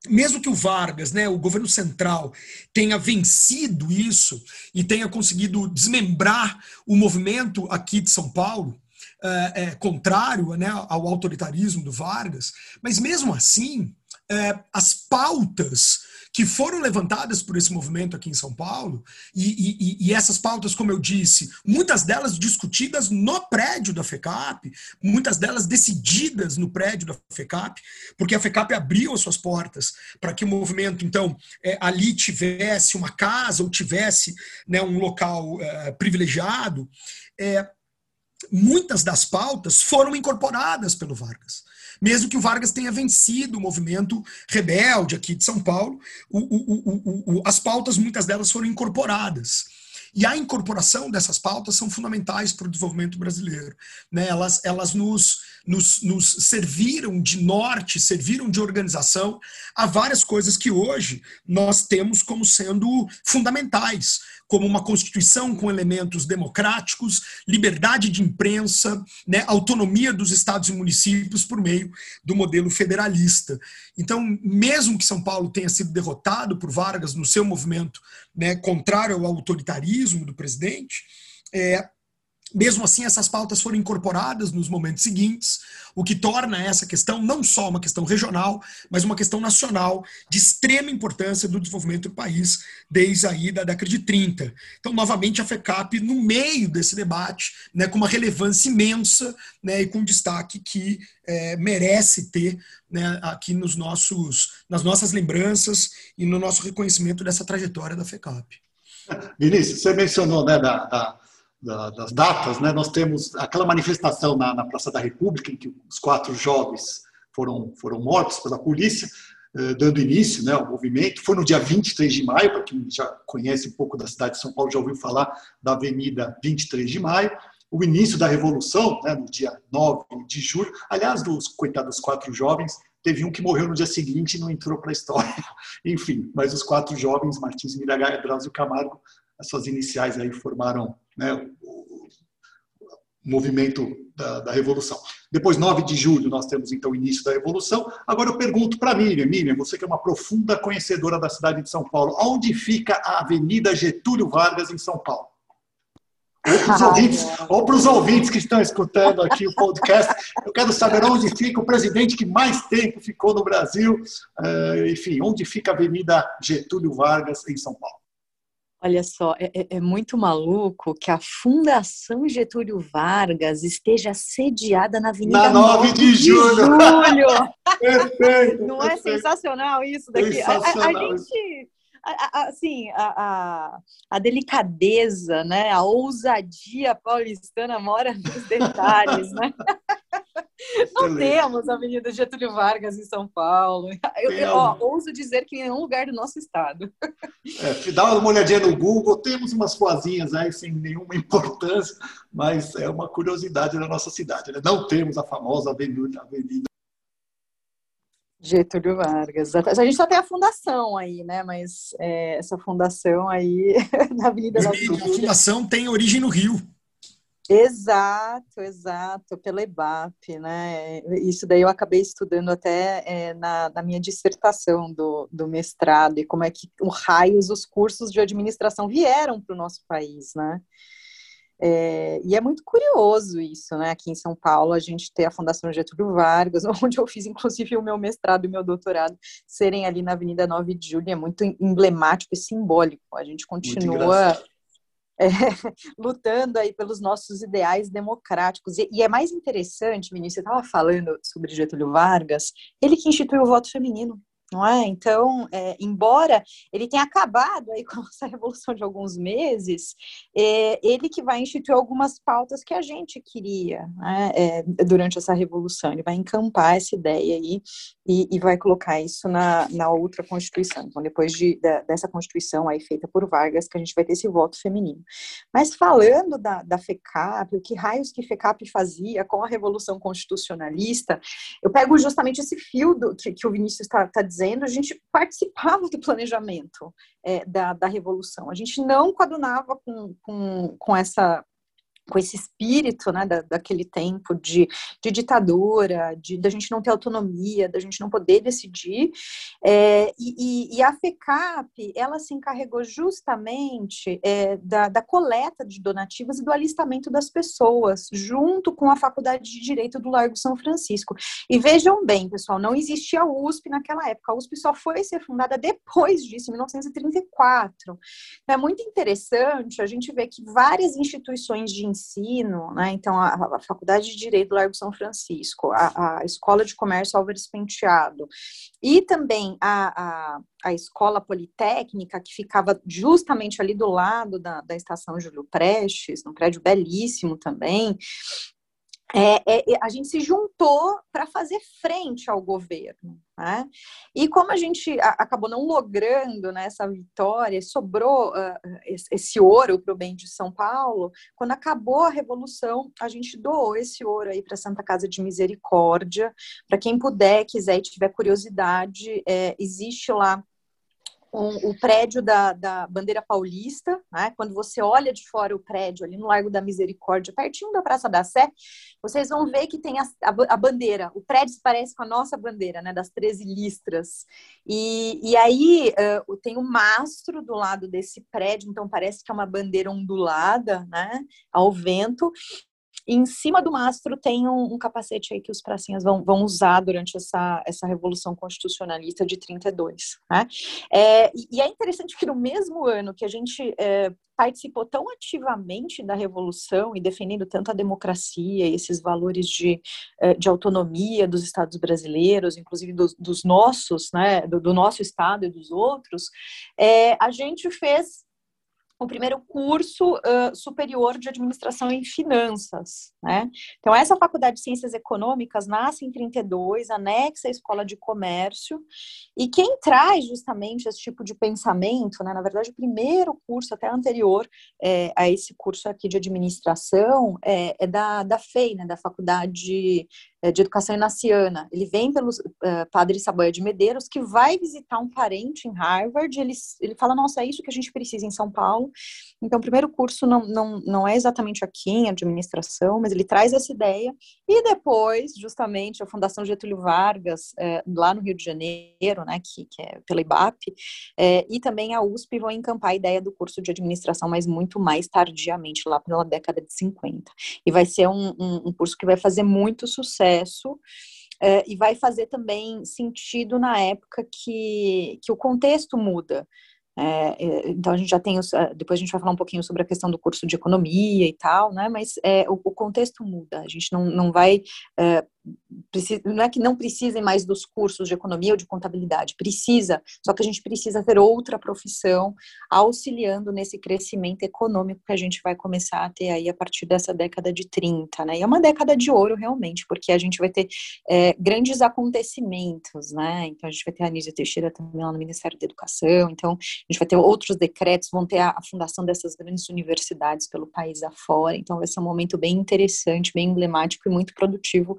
mesmo que o Vargas, né, o governo central, tenha vencido isso e tenha conseguido desmembrar o movimento aqui de São Paulo, é, é, contrário né, ao autoritarismo do Vargas, mas mesmo assim, é, as pautas que foram levantadas por esse movimento aqui em São Paulo, e, e, e, essas pautas, como eu disse, muitas delas discutidas no prédio da FECAP, muitas delas decididas no prédio da FECAP, porque a FECAP abriu as suas portas para que o movimento, então, é, ali tivesse uma casa ou tivesse né, um local é, privilegiado. É, muitas das pautas foram incorporadas pelo Vargas mesmo que o Vargas tenha vencido o movimento rebelde aqui de São Paulo, o, o, o, as pautas, muitas delas foram incorporadas. E a incorporação dessas pautas são fundamentais para o desenvolvimento brasileiro. Né? Elas, elas nos, nos, nos serviram de norte, serviram de organização a várias coisas que hoje nós temos como sendo fundamentais como uma Constituição com elementos democráticos, liberdade de imprensa, né, autonomia dos estados e municípios por meio do modelo federalista. Então, mesmo que São Paulo tenha sido derrotado por Vargas no seu movimento né, contrário ao autoritarismo do presidente, é, mesmo assim, essas pautas foram incorporadas nos momentos seguintes, o que torna essa questão não só uma questão regional, mas uma questão nacional de extrema importância do desenvolvimento do país desde aí da década de 30. Então, novamente, a FECAP no meio desse debate, né, com uma relevância imensa né, e com destaque que é, merece ter né, aqui nos nossos, nas nossas lembranças e no nosso reconhecimento dessa trajetória da FECAP. Vinícius, você mencionou né, da, da da, das datas, né, nós temos aquela manifestação na, na, Praça da República, em que os quatro jovens foram, foram mortos pela polícia, eh, dando início né, ao movimento. Foi no dia 23 de maio, para quem já conhece um pouco da cidade de São Paulo, já ouviu falar da Avenida 23 de Maio. O início da Revolução, né, no dia 9 de julho. Aliás, dos coitados quatro jovens, teve um que morreu no dia seguinte e não entrou para a história. Enfim, mas os quatro jovens, Martins Miragaia, Drauzio Camargo, as suas iniciais aí formaram né, o movimento da, da, Revolução. Depois, 9 de julho, nós temos então o início da Revolução. Agora eu pergunto para Miriam, Miriam, você que é uma profunda conhecedora da cidade de São Paulo, onde fica a Avenida Getúlio Vargas em São Paulo? Ou para os ouvintes, ouvintes que estão escutando aqui o podcast, eu quero saber onde fica o presidente que mais tempo ficou no Brasil, uh, enfim, onde fica a Avenida Getúlio Vargas em São Paulo. Olha só, é, é, é, muito maluco que a Fundação Getúlio Vargas esteja sediada na Avenida na 9 de, de julho. julho. perfeito, Não é sensacional isso daqui? Sensacional. A, a, a gente assim, a, a, a, delicadeza, né? A ousadia paulistana mora nos detalhes, né? Não temos a Avenida Getúlio Vargas em São Paulo. Eu, eu ó, ouso dizer que em nenhum lugar do nosso estado. É, dá uma olhadinha no Google, temos umas ruazinhas aí sem nenhuma importância, mas é uma curiosidade da nossa cidade. Né? Não temos a famosa Avenida, avenida Getúlio Vargas. A gente só tem a fundação aí, né? Mas é, essa fundação aí na Avenida da A fundação tem origem no Rio. Exato, exato, pela EBAP, né? Isso daí eu acabei estudando até é, na, na, minha dissertação do, do mestrado e como é que o raios os cursos de administração vieram para o nosso país, né? É, e é muito curioso isso, né? Aqui em São Paulo, a gente tem a Fundação Getúlio Vargas, onde eu fiz, inclusive, o meu mestrado e o meu doutorado serem ali na Avenida 9 de Julho. É muito emblemático e simbólico. A gente continua é, lutando aí pelos nossos ideais democráticos. E, e é mais interessante, Vinícius, você estava falando sobre Getúlio Vargas, ele que instituiu o voto feminino não é? Então, é, embora ele tenha acabado aí com essa revolução de alguns meses, é, ele que vai instituir algumas pautas que a gente queria né, é, durante essa revolução, ele vai encampar essa ideia aí e, e vai colocar isso na, na outra Constituição. Então, depois de, da, dessa Constituição aí feita por Vargas, que a gente vai ter esse voto feminino. Mas falando da, da FECAP, o que raios que FECAP fazia com a Revolução Constitucionalista, eu pego justamente esse fio do, que, que o Vinícius está tá dizendo dizendo, a gente participava do planejamento é, da, da Revolução. A gente não coadunava com, com, com essa com esse espírito né, da, daquele tempo de, de ditadura, de da gente não ter autonomia, da gente não poder decidir. É, e, e, a FECAP, ela se encarregou justamente é, da, da coleta de donativas e do alistamento das pessoas, junto com a Faculdade de Direito do Largo São Francisco. E vejam bem, pessoal, não existia a USP naquela época. A USP só foi ser fundada depois disso, em 1934. É muito interessante a gente ver que várias instituições de ensino, né? Então, a, a, Faculdade de Direito do Largo São Francisco, a, a Escola de Comércio Álvares Penteado, e também a, a, a, Escola Politécnica, que ficava justamente ali do lado da, da Estação Júlio Prestes, num prédio belíssimo também, é, é, é, a gente se juntou para fazer frente ao governo. Né? E como a gente a, acabou não logrando né, essa vitória, sobrou uh, esse, esse, ouro para o bem de São Paulo, quando acabou a Revolução, a gente doou esse ouro aí para a Santa Casa de Misericórdia. Para quem puder, quiser e tiver curiosidade, é, existe lá um, o prédio da, da bandeira paulista, né? quando você olha de fora o prédio ali no Largo da Misericórdia, pertinho da Praça da Sé, vocês vão ver que tem a, a, a bandeira, o prédio se parece com a nossa bandeira, né, das 13 listras, e, e aí uh, tem o um mastro do lado desse prédio, então parece que é uma bandeira ondulada, né, ao vento, e em cima do mastro tem um, um, capacete aí que os pracinhas vão, vão usar durante essa, essa Revolução Constitucionalista de 32. Né? É, e, é interessante que no mesmo ano que a gente é, participou tão ativamente da Revolução e defendendo tanto a democracia e esses valores de, é, de autonomia dos estados brasileiros, inclusive dos, dos nossos, né, do, do, nosso estado e dos outros, é, a gente fez o primeiro curso uh, superior de administração em finanças, né? Então, essa faculdade de ciências econômicas nasce em 32, anexa a escola de comércio, e quem traz justamente esse tipo de pensamento, né? Na verdade, o primeiro curso, até anterior é, a esse curso aqui de administração, é, é da, da FEI, né? Da Faculdade é, de Educação Inaciana. Ele vem pelo uh, padre Saboia de Medeiros, que vai visitar um parente em Harvard, ele, ele fala, nossa, é isso que a gente precisa em São Paulo, Então, o primeiro curso não, não, não é exatamente aqui em administração, mas ele traz essa ideia. E depois, justamente, a Fundação Getúlio Vargas, é, lá no Rio de Janeiro, né, que, que é pela IBAP, é, e também a USP vão encampar a ideia do curso de administração, mas muito mais tardiamente, lá pela década de 50. E vai ser um, um, um curso que vai fazer muito sucesso. É, e vai fazer também sentido na época que, que o contexto muda. É, é, então a gente já tem os, ah, depois a gente vai falar um pouquinho sobre a questão do curso de economia e tal, né? Mas é, o, o, contexto muda. A gente não, não vai é, não é que não precisem mais dos cursos de economia ou de contabilidade, precisa, só que a gente precisa ter outra profissão auxiliando nesse crescimento econômico que a gente vai começar a ter aí a partir dessa década de 30, né? E é uma década de ouro, realmente, porque a gente vai ter é, grandes acontecimentos, né? Então a gente vai ter a Anísia Teixeira também lá no Ministério da Educação, então a gente vai ter outros decretos, vão ter a, a fundação dessas grandes universidades pelo país afora, então vai ser um momento bem interessante, bem emblemático e muito produtivo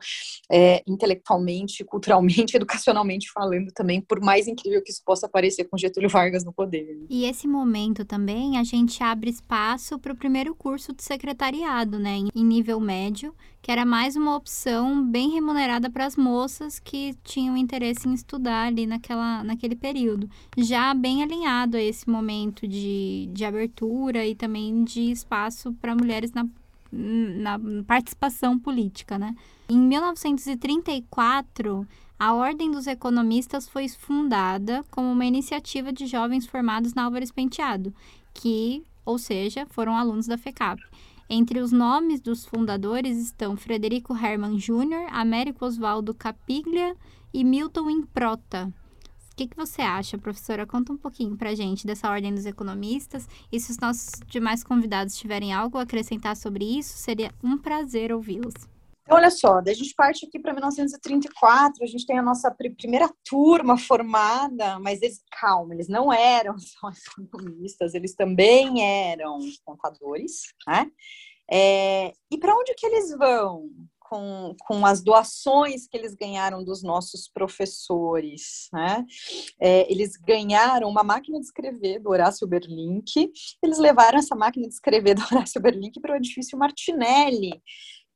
é, intelectualmente, culturalmente, educacionalmente falando também, por mais incrível que isso possa parecer com Getúlio Vargas no poder. E esse momento também a gente abre espaço para o primeiro curso de secretariado, né, em nível médio, que era mais uma opção bem remunerada para as moças que tinham interesse em estudar ali naquela, naquele período. Já bem alinhado a esse momento de, de abertura e também de espaço para mulheres na na participação política, né? Em 1934, a Ordem dos Economistas foi fundada como uma iniciativa de jovens formados na Álvares Penteado, que, ou seja, foram alunos da FECAP. Entre os nomes dos fundadores estão Frederico Hermann Jr., Américo Oswaldo Capiglia e Milton Improta, o que, que você acha, professora? Conta um pouquinho para gente dessa ordem dos economistas e se os nossos demais convidados tiverem algo a acrescentar sobre isso, seria um prazer ouvi-los. Então, olha só, a gente parte aqui para 1934, a gente tem a nossa primeira turma formada, mas eles, calma, eles não eram só economistas, eles também eram contadores, né? É, e para onde que eles vão? Com, com as doações que eles ganharam dos nossos professores. Né? É, eles ganharam uma máquina de escrever do Horácio Berlink, eles levaram essa máquina de escrever do Horácio Berlink para o edifício Martinelli,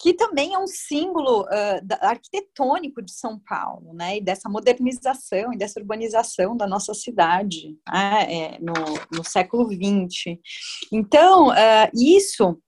que também é um símbolo uh, arquitetônico de São Paulo, né, e dessa modernização e dessa urbanização da nossa cidade né, é, no, no século XX. Então, uh, isso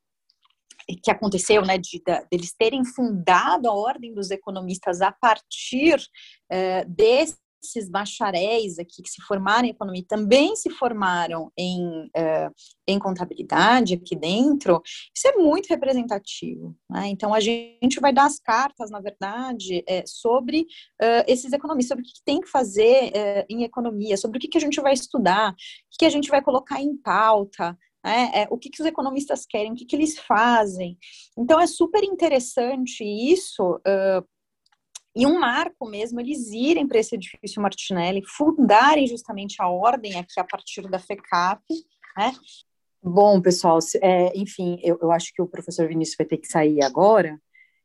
que aconteceu, né, de, de, terem fundado a Ordem dos Economistas a partir uh, desses bacharéis aqui que se formaram em economia, também se formaram em, uh, em contabilidade aqui dentro, isso é muito representativo. Né? Então, a gente vai dar as cartas, na verdade, é, sobre uh, esses economistas, sobre o que tem que fazer em economia, sobre o que, que a gente vai estudar, o que, que a gente vai colocar em pauta, é, é, o que, que, os economistas querem, o que, que, eles fazem. Então, é super interessante isso, uh, e um marco mesmo, eles irem para esse edifício Martinelli, fundarem justamente a ordem aqui a partir da FECAP, né? Bom, pessoal, é, enfim, eu, eu, acho que o professor Vinícius vai ter que sair agora.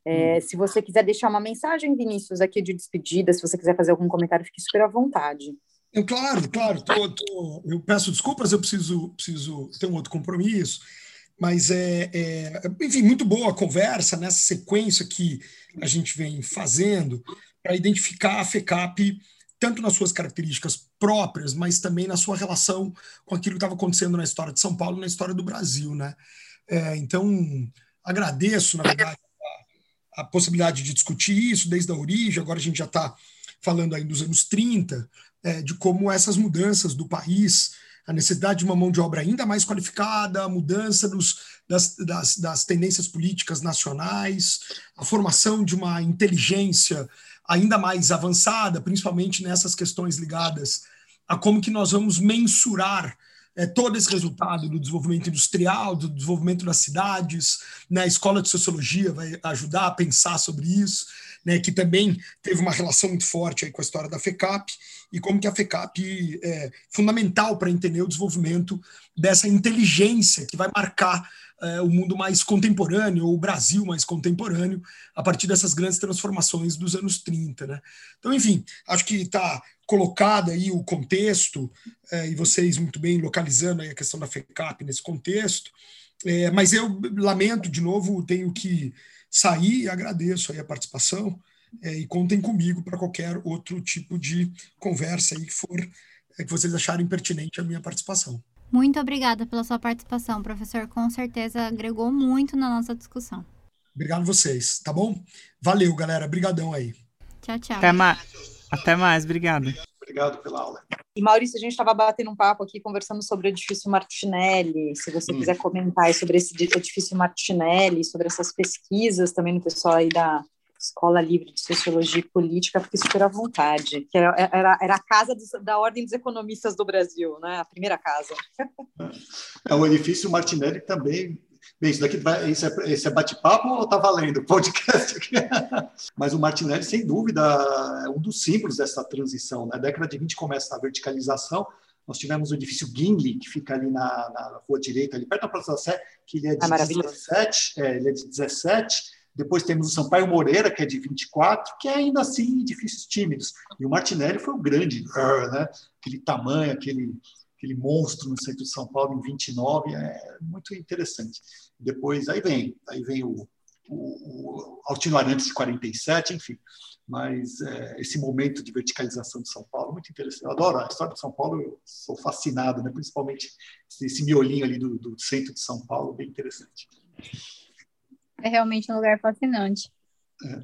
É, hum. Se você quiser deixar uma mensagem, Vinícius, aqui de despedida, se você quiser fazer algum comentário, fique super à vontade. Eu, claro, claro. Tô, tô, eu peço desculpas, eu preciso, preciso ter um outro compromisso. Mas é, é, enfim, muito boa a conversa nessa sequência que a gente vem fazendo para identificar a FECAP tanto nas suas características próprias, mas também na sua relação com aquilo que estava acontecendo na história de São Paulo e na história do Brasil, né? É, então, agradeço, na verdade, a, a, possibilidade de discutir isso desde a origem. Agora a gente já está falando aí dos anos 30, é, de como essas mudanças do país, a necessidade de uma mão de obra ainda mais qualificada, a mudança dos, das, das, das tendências políticas nacionais, a formação de uma inteligência ainda mais avançada, principalmente nessas questões ligadas a como que nós vamos mensurar é, todo esse resultado do desenvolvimento industrial, do desenvolvimento das cidades, né? a escola de sociologia vai ajudar a pensar sobre isso, né? que também teve uma relação muito forte aí com a história da FECAP, e como que a FECAP é fundamental para entender o desenvolvimento dessa inteligência que vai marcar é, o mundo mais contemporâneo, ou o Brasil mais contemporâneo, a partir dessas grandes transformações dos anos 30. Né? Então, enfim, acho que está colocado aí o contexto, é, e vocês muito bem localizando a questão da FECAP nesse contexto, é, mas eu lamento, de novo, tenho que sair e agradeço aí a participação é, e contem comigo para qualquer outro tipo de conversa aí que for é, que vocês acharem pertinente a minha participação. Muito obrigada pela sua participação, professor. Com certeza agregou muito na nossa discussão. Obrigado a vocês, tá bom? Valeu, galera. Obrigadão aí. Tchau, tchau. Até, ma Até mais, obrigado. Obrigado pela aula. E Maurício, a gente estava batendo um papo aqui, conversando sobre o edifício Martinelli. Se você hum. quiser comentar sobre esse edifício Martinelli, sobre essas pesquisas também no pessoal aí da Escola Livre de Sociologia e Política, fique super à vontade. Que era, era, era a casa dos, da Ordem dos Economistas do Brasil, né? a primeira casa. É, o edifício Martinelli também. Bem, isso daqui vai, esse é, esse é bate-papo ou está valendo o podcast aqui? Mas o Martinelli, sem dúvida, é um dos símbolos dessa transição. Na década de 20 começa a verticalização, nós tivemos o edifício Gimli, que fica ali na, na rua direita, ali perto da Praça da Sé, que ele é de é 17, é, ele é de 17, depois temos o Sampaio Moreira, que é de 24, que é ainda assim edifícios tímidos. E o Martinelli foi o grande, né? aquele tamanho, aquele, aquele monstro no centro de São Paulo em 29, é muito interessante. Depois, aí vem, aí vem o, o, o Altino Arantes de 47, enfim. Mas é, esse momento de verticalização de São Paulo, muito interessante. Eu adoro a história de São Paulo, eu sou fascinado, né? principalmente esse, esse miolinho ali do, do centro de São Paulo, bem interessante. É realmente um lugar fascinante. É.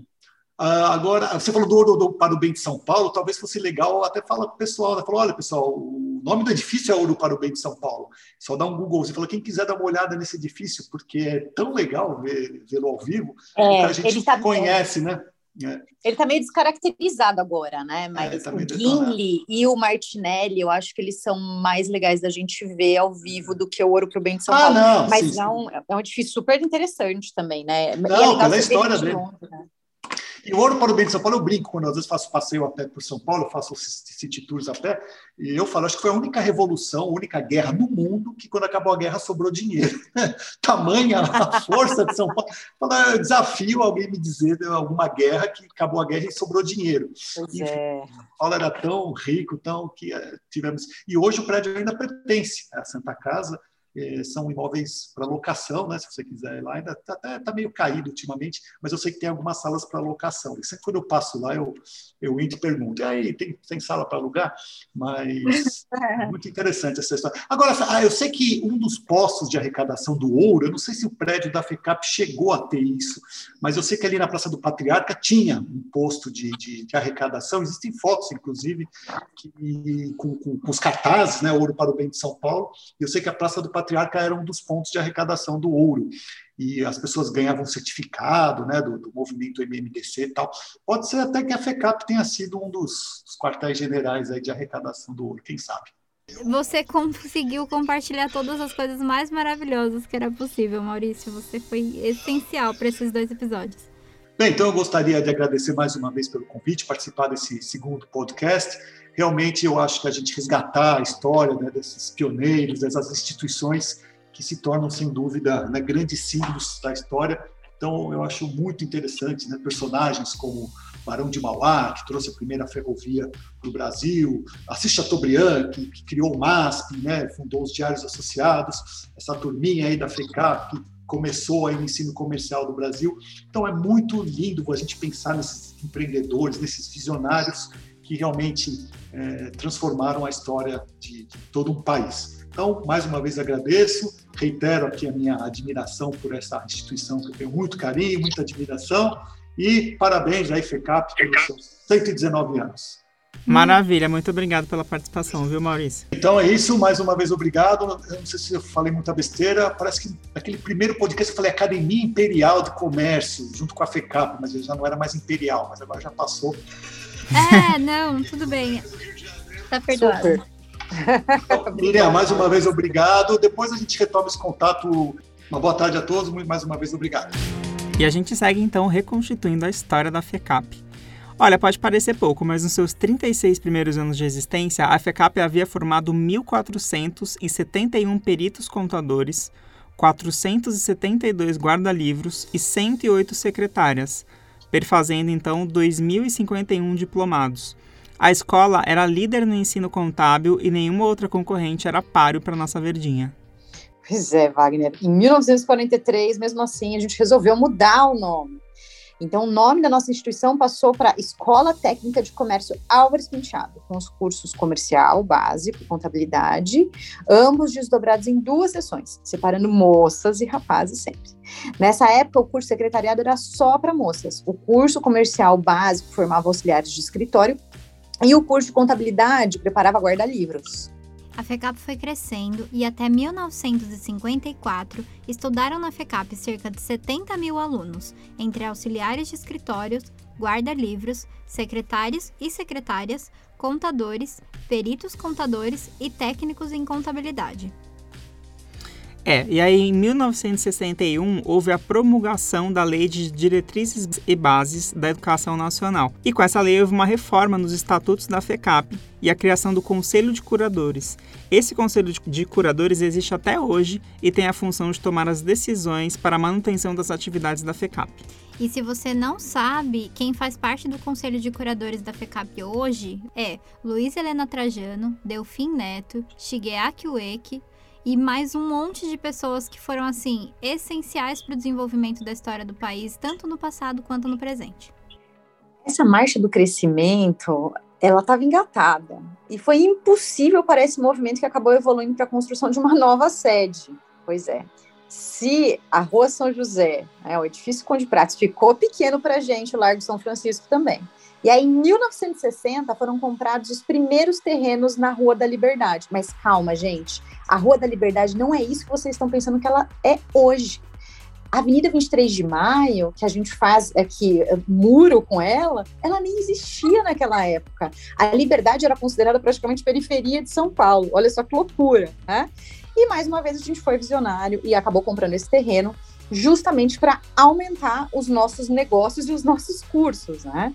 Uh, agora, você falou do, do, do, para o bem de São Paulo, talvez fosse legal até falar para o pessoal, né? Falou, olha, pessoal, o nome do edifício é Ouro para o Bem de São Paulo. Só dá um Google. Você falou, quem quiser dar uma olhada nesse edifício, porque é tão legal vê-lo ao vivo, é, a gente tá conhece, né? É. Ele está meio descaracterizado agora, né? É, Mas é, tá o Gimli e o Martinelli, eu acho que eles são mais legais da gente ver ao vivo do que o Ouro para o Bem de São ah, Paulo. Não, Mas sim, não, sim. é um edifício super interessante também, né? Não, pela história dele. Junto, né? E o Ouro para o Bem de São Paulo, eu brinco quando às vezes faço passeio a pé por São Paulo, faço city tours a pé, e eu falo, acho que foi a única revolução, a única guerra no mundo que quando acabou a guerra sobrou dinheiro. Tamanha a força de São Paulo. Eu desafio alguém me dizer de alguma guerra que acabou a guerra e sobrou dinheiro. Pois Enfim, é. São Paulo era tão rico, tão que eh, tivemos. E hoje o prédio ainda pertence à Santa Casa, são imóveis para locação, né, se você quiser ir lá, ainda está tá meio caído ultimamente, mas eu sei que tem algumas salas para locação. E sempre quando eu passo lá, eu, eu entro e pergunto, e aí, tem, tem sala para alugar? Mas é muito interessante essa história. Agora, ah, eu sei que um dos postos de arrecadação do ouro, eu não sei se o prédio da FECAP chegou a ter isso, mas eu sei que ali na Praça do Patriarca tinha um posto de, de, de arrecadação, existem fotos, inclusive, que, com, com, com, os cartazes, né, Ouro para o Bem de São Paulo, e eu sei que a Praça do Patriarca Patriarca era um dos pontos de arrecadação do ouro. E as pessoas ganhavam certificado né, do, do movimento MMDC e tal. Pode ser até que a FECAP tenha sido um dos, dos quartéis generais aí de arrecadação do ouro, quem sabe. Você conseguiu compartilhar todas as coisas mais maravilhosas que era possível, Maurício. Você foi essencial para esses dois episódios. Bem, então eu gostaria de agradecer mais uma vez pelo convite, participar desse segundo podcast realmente eu acho que a gente resgatar a história né, desses pioneiros, dessas instituições que se tornam, sem dúvida, né, grandes símbolos da história. Então, eu acho muito interessante né, personagens como Barão de Mauá, que trouxe a primeira ferrovia para o Brasil, Assis Chateaubriand, que, que, criou o MASP, né, fundou os Diários Associados, essa turminha aí da FECAP, que começou aí o ensino comercial do Brasil. Então, é muito lindo a gente pensar nesses empreendedores, nesses visionários que realmente é, transformaram a história de, de todo um país. Então, mais uma vez agradeço, reitero aqui a minha admiração por essa instituição que eu tenho muito carinho, muita admiração e parabéns aí, FECAP, pelos seus 119 anos. Maravilha, muito obrigado pela participação, viu, Maurício? Então é isso, mais uma vez obrigado. Eu não sei se eu falei muita besteira, parece que naquele primeiro podcast eu falei Academia Imperial de Comércio, junto com a FECAP, mas ele já não era mais imperial, mas agora já passou. É, não, tudo bem. Tá perdoado. Miriam, mais uma vez obrigado. Depois a gente retoma esse contato. Uma boa tarde a todos, mais uma vez obrigado. E a gente segue então reconstituindo a história da FECAP. Olha, pode parecer pouco, mas nos seus 36 primeiros anos de existência, a FECAP havia formado 1.471 peritos contadores, 472 guarda-livros e 108 secretárias, perfazendo então 2.051 diplomados. A escola era líder no ensino contábil e nenhuma outra concorrente era páreo para nossa verdinha. Pois é, Wagner. Em 1943, mesmo assim, a gente resolveu mudar o nome. Então, o nome da nossa instituição passou para Escola Técnica de Comércio Álvares Penteado, com os cursos comercial, básico, contabilidade, ambos desdobrados em duas sessões, separando moças e rapazes sempre. Nessa época, o curso secretariado era só para moças. O curso comercial básico formava auxiliares de escritório e o curso de contabilidade preparava guarda-livros. A FECAP foi crescendo e até 1954 estudaram na FECAP cerca de 70 mil alunos, entre auxiliares de escritórios, guarda-livros, secretários e secretárias, contadores, peritos contadores e técnicos em contabilidade. É, e aí em 1961 houve a promulgação da Lei de Diretrizes e Bases da Educação Nacional. E com essa lei houve uma reforma nos estatutos da FECAP e a criação do Conselho de Curadores. Esse Conselho de Curadores existe até hoje e tem a função de tomar as decisões para a manutenção das atividades da FECAP. E se você não sabe, quem faz parte do Conselho de Curadores da FECAP hoje é Luiz Helena Trajano, Delfim Neto, Shigeaki Ueki, e mais um monte de pessoas que foram assim essenciais para o desenvolvimento da história do país, tanto no passado quanto no presente. Essa marcha do crescimento, ela estava engatada e foi impossível para esse movimento que acabou evoluindo para a construção de uma nova sede. Pois é. Se a Rua São José, né, o edifício Conde Pratos, ficou pequeno para a gente, o Largo São Francisco também. E aí, em 1960, foram comprados os primeiros terrenos na Rua da Liberdade. Mas calma, gente. A Rua da Liberdade não é isso que vocês estão pensando que ela é hoje. A Avenida 23 de Maio, que a gente faz aqui é, muro com ela, ela nem existia naquela época. A Liberdade era considerada praticamente periferia de São Paulo. Olha só que loucura, né? E mais uma vez a gente foi visionário e acabou comprando esse terreno justamente para aumentar os nossos negócios e os nossos cursos, né?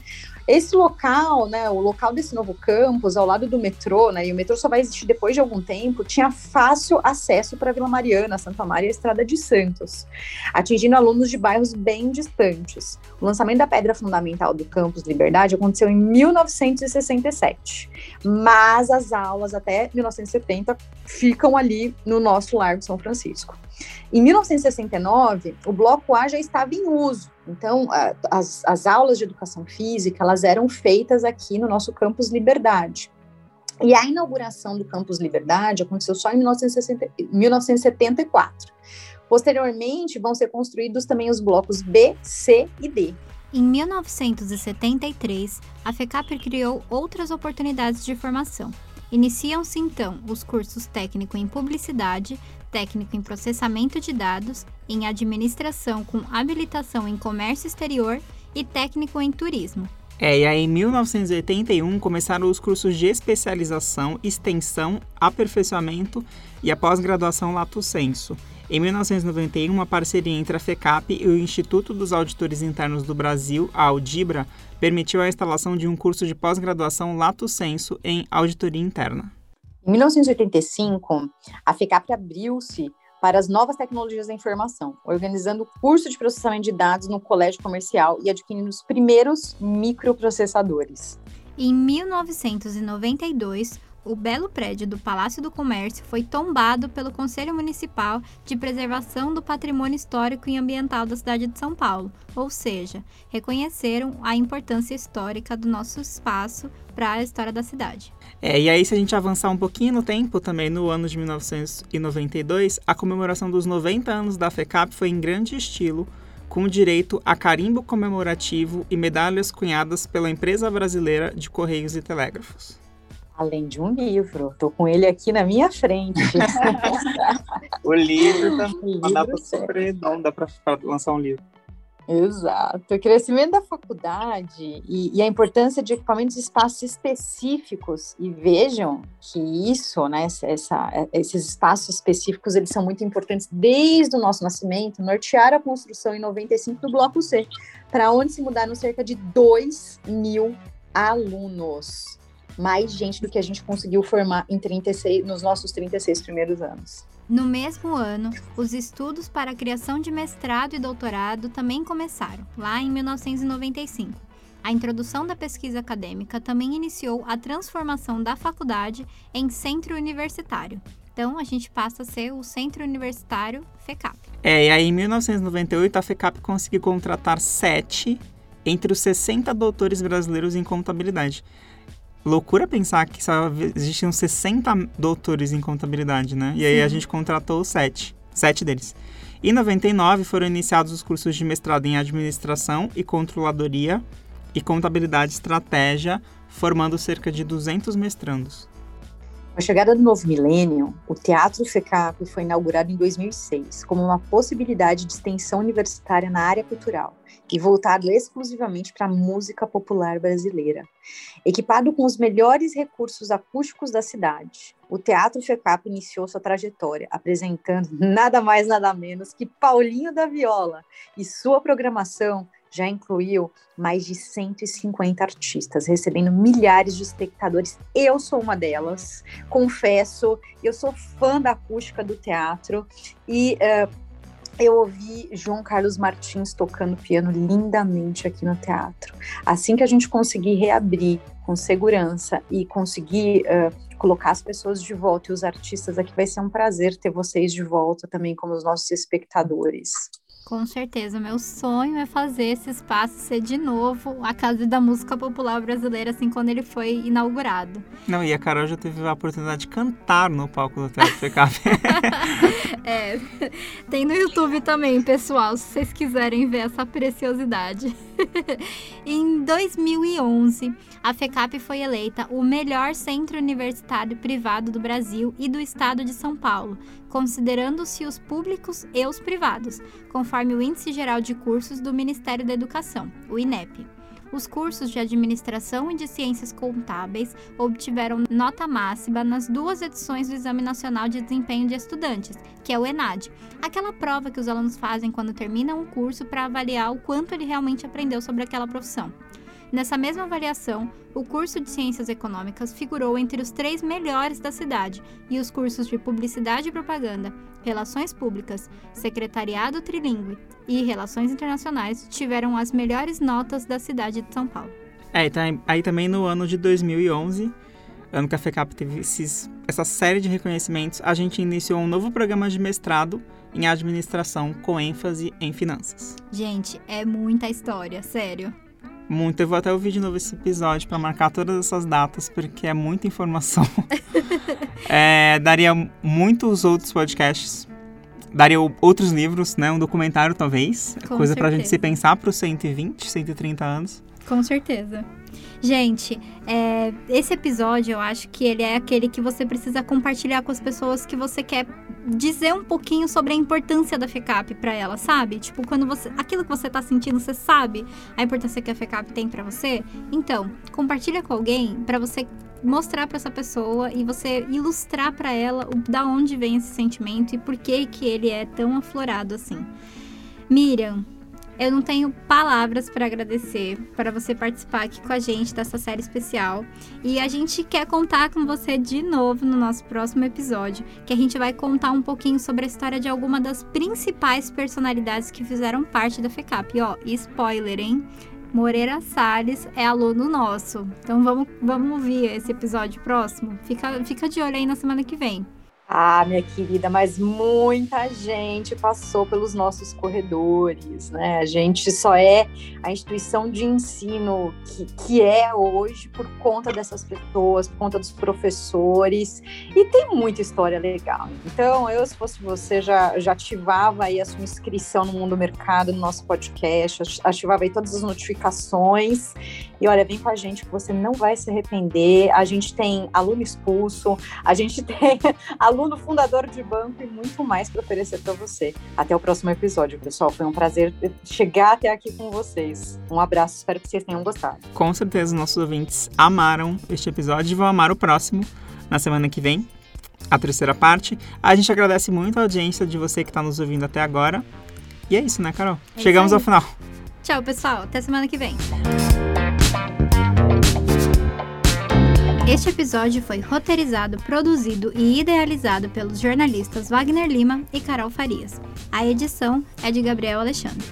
Esse local, né, o local desse novo campus, ao lado do metrô, né, e o metrô só vai existir depois de algum tempo, tinha fácil acesso para Vila Mariana, Santa Maria e a Estrada de Santos, atingindo alunos de bairros bem distantes. O lançamento da pedra fundamental do campus Liberdade aconteceu em 1967, mas as aulas até 1970 ficam ali no nosso Largo São Francisco. Em 1969, o Bloco A já estava em uso, então as, as aulas de educação física elas eram feitas aqui no nosso campus Liberdade. E a inauguração do campus Liberdade aconteceu só em 1960, 1974. Posteriormente, vão ser construídos também os blocos B, C e D. Em 1973, a FECAP criou outras oportunidades de formação. Iniciam-se então os cursos técnico em publicidade, técnico em processamento de dados, em administração com habilitação em comércio exterior e técnico em turismo. É, e aí em 1981 começaram os cursos de especialização, extensão, aperfeiçoamento e a pós-graduação Lato Senso. Em 1991, uma parceria entre a FECAP e o Instituto dos Auditores Internos do Brasil, a Audibra, permitiu a instalação de um curso de pós-graduação Lato Senso em Auditoria Interna. Em 1985, a FECAP abriu-se para as novas tecnologias da informação, organizando o curso de processamento de dados no colégio comercial e adquirindo os primeiros microprocessadores. Em 1992, o belo prédio do Palácio do Comércio foi tombado pelo Conselho Municipal de Preservação do Patrimônio Histórico e Ambiental da cidade de São Paulo, ou seja, reconheceram a importância histórica do nosso espaço para a história da cidade. É, e aí, se a gente avançar um pouquinho no tempo, também no ano de 1992, a comemoração dos 90 anos da FECAP foi em grande estilo, com direito a carimbo comemorativo e medalhas cunhadas pela empresa brasileira de Correios e Telégrafos. Além de um livro, estou com ele aqui na minha frente. o livro também, dá para sofrer, não dá para lançar um livro. Exato. O crescimento da faculdade e, e, a importância de equipamentos e espaços específicos. E vejam que isso, né, essa, esses espaços específicos, eles são muito importantes desde o nosso nascimento, nortearam a construção em 95 do Bloco C, para onde se mudaram cerca de 2 mil alunos. Mais gente do que a gente conseguiu formar em 36, nos nossos 36 primeiros anos. No mesmo ano, os estudos para a criação de mestrado e doutorado também começaram, lá em 1995. A introdução da pesquisa acadêmica também iniciou a transformação da faculdade em centro universitário. Então, a gente passa a ser o Centro Universitário FECAP. É, e aí em 1998 a FECAP conseguiu contratar sete entre os 60 doutores brasileiros em contabilidade. Loucura pensar que só existiam 60 doutores em contabilidade, né? E aí a gente contratou sete, sete deles. Em 99 foram iniciados os cursos de mestrado em administração e controladoria e contabilidade estratégia, formando cerca de 200 mestrandos. A chegada do novo milênio, o Teatro FECAP foi inaugurado em 2006 como uma possibilidade de extensão universitária na área cultural e voltado exclusivamente para a música popular brasileira. Equipado com os melhores recursos acústicos da cidade, o Teatro FECAP iniciou sua trajetória apresentando nada mais nada menos que Paulinho da Viola e sua programação já incluiu mais de 150 artistas, recebendo milhares de espectadores. Eu sou uma delas, confesso, eu sou fã da acústica do teatro e uh, eu ouvi João Carlos Martins tocando piano lindamente aqui no teatro. Assim que a gente conseguir reabrir com segurança e conseguir uh, colocar as pessoas de volta e os artistas aqui, vai ser um prazer ter vocês de volta também como os nossos espectadores. Com certeza, meu sonho é fazer esse espaço ser de novo a Casa da Música Popular Brasileira, assim, quando ele foi inaugurado. Não, e a Carol já teve a oportunidade de cantar no palco do Teatro FECAP. é, tem no YouTube também, pessoal, se vocês quiserem ver essa preciosidade. Em 2011, a FECAP foi eleita o melhor centro universitário privado do Brasil e do estado de São Paulo, considerando-se os públicos e os privados, conforme o Índice Geral de Cursos do Ministério da Educação, o INEP. Os cursos de Administração e de Ciências Contábeis obtiveram nota máxima nas duas edições do Exame Nacional de Desempenho de Estudantes, que é o ENAD, aquela prova que os alunos fazem quando terminam um curso para avaliar o quanto ele realmente aprendeu sobre aquela profissão. Nessa mesma avaliação, o curso de Ciências Econômicas figurou entre os três melhores da cidade e os cursos de Publicidade e Propaganda, Relações Públicas, Secretariado Trilingue e Relações Internacionais tiveram as melhores notas da cidade de São Paulo. É, então, aí também no ano de 2011, ano que a FECAP teve esses, essa série de reconhecimentos, a gente iniciou um novo programa de mestrado em administração com ênfase em finanças. Gente, é muita história, sério muito. Eu vou até ouvir de novo esse episódio para marcar todas essas datas, porque é muita informação. é, daria muitos outros podcasts. Daria outros livros, né? Um documentário, talvez. Com coisa para a gente se pensar para os 120, 130 anos. Com certeza. Gente, é, esse episódio eu acho que ele é aquele que você precisa compartilhar com as pessoas que você quer dizer um pouquinho sobre a importância da FECAP para ela, sabe? Tipo, quando você. Aquilo que você tá sentindo, você sabe a importância que a FECAP tem para você? Então, compartilha com alguém para você mostrar para essa pessoa e você ilustrar para ela o, da onde vem esse sentimento e por que que ele é tão aflorado assim. Miriam, eu não tenho palavras para agradecer para você participar aqui com a gente dessa série especial. E a gente quer contar com você de novo no nosso próximo episódio, que a gente vai contar um pouquinho sobre a história de alguma das principais personalidades que fizeram parte da FECAP. E, ó, spoiler, hein? Moreira Salles é aluno nosso. Então vamos, vamos ouvir esse episódio próximo. Fica, fica de olho aí na semana que vem. Ah, minha querida, mas muita gente passou pelos nossos corredores, né? A gente só é a instituição de ensino que, que é hoje por conta dessas pessoas, por conta dos professores, e tem muita história legal. Então, eu, se fosse você, já, já ativava aí a sua inscrição no Mundo Mercado, no nosso podcast, ativava aí todas as notificações, e olha, vem com a gente que você não vai se arrepender. A gente tem aluno expulso, a gente tem aluno fundador de banco e muito mais para oferecer para você. Até o próximo episódio, pessoal. Foi um prazer chegar até aqui com vocês. Um abraço, espero que vocês tenham gostado. Com certeza, nossos ouvintes amaram este episódio e vão amar o próximo na semana que vem. A terceira parte. A gente agradece muito a audiência de você que está nos ouvindo até agora. E é isso, né, Carol? É Chegamos ao final. Tchau, pessoal. Até semana que vem. Este episódio foi roteirizado, produzido e idealizado pelos jornalistas Wagner Lima e Carol Farias. A edição é de Gabriel Alexandre.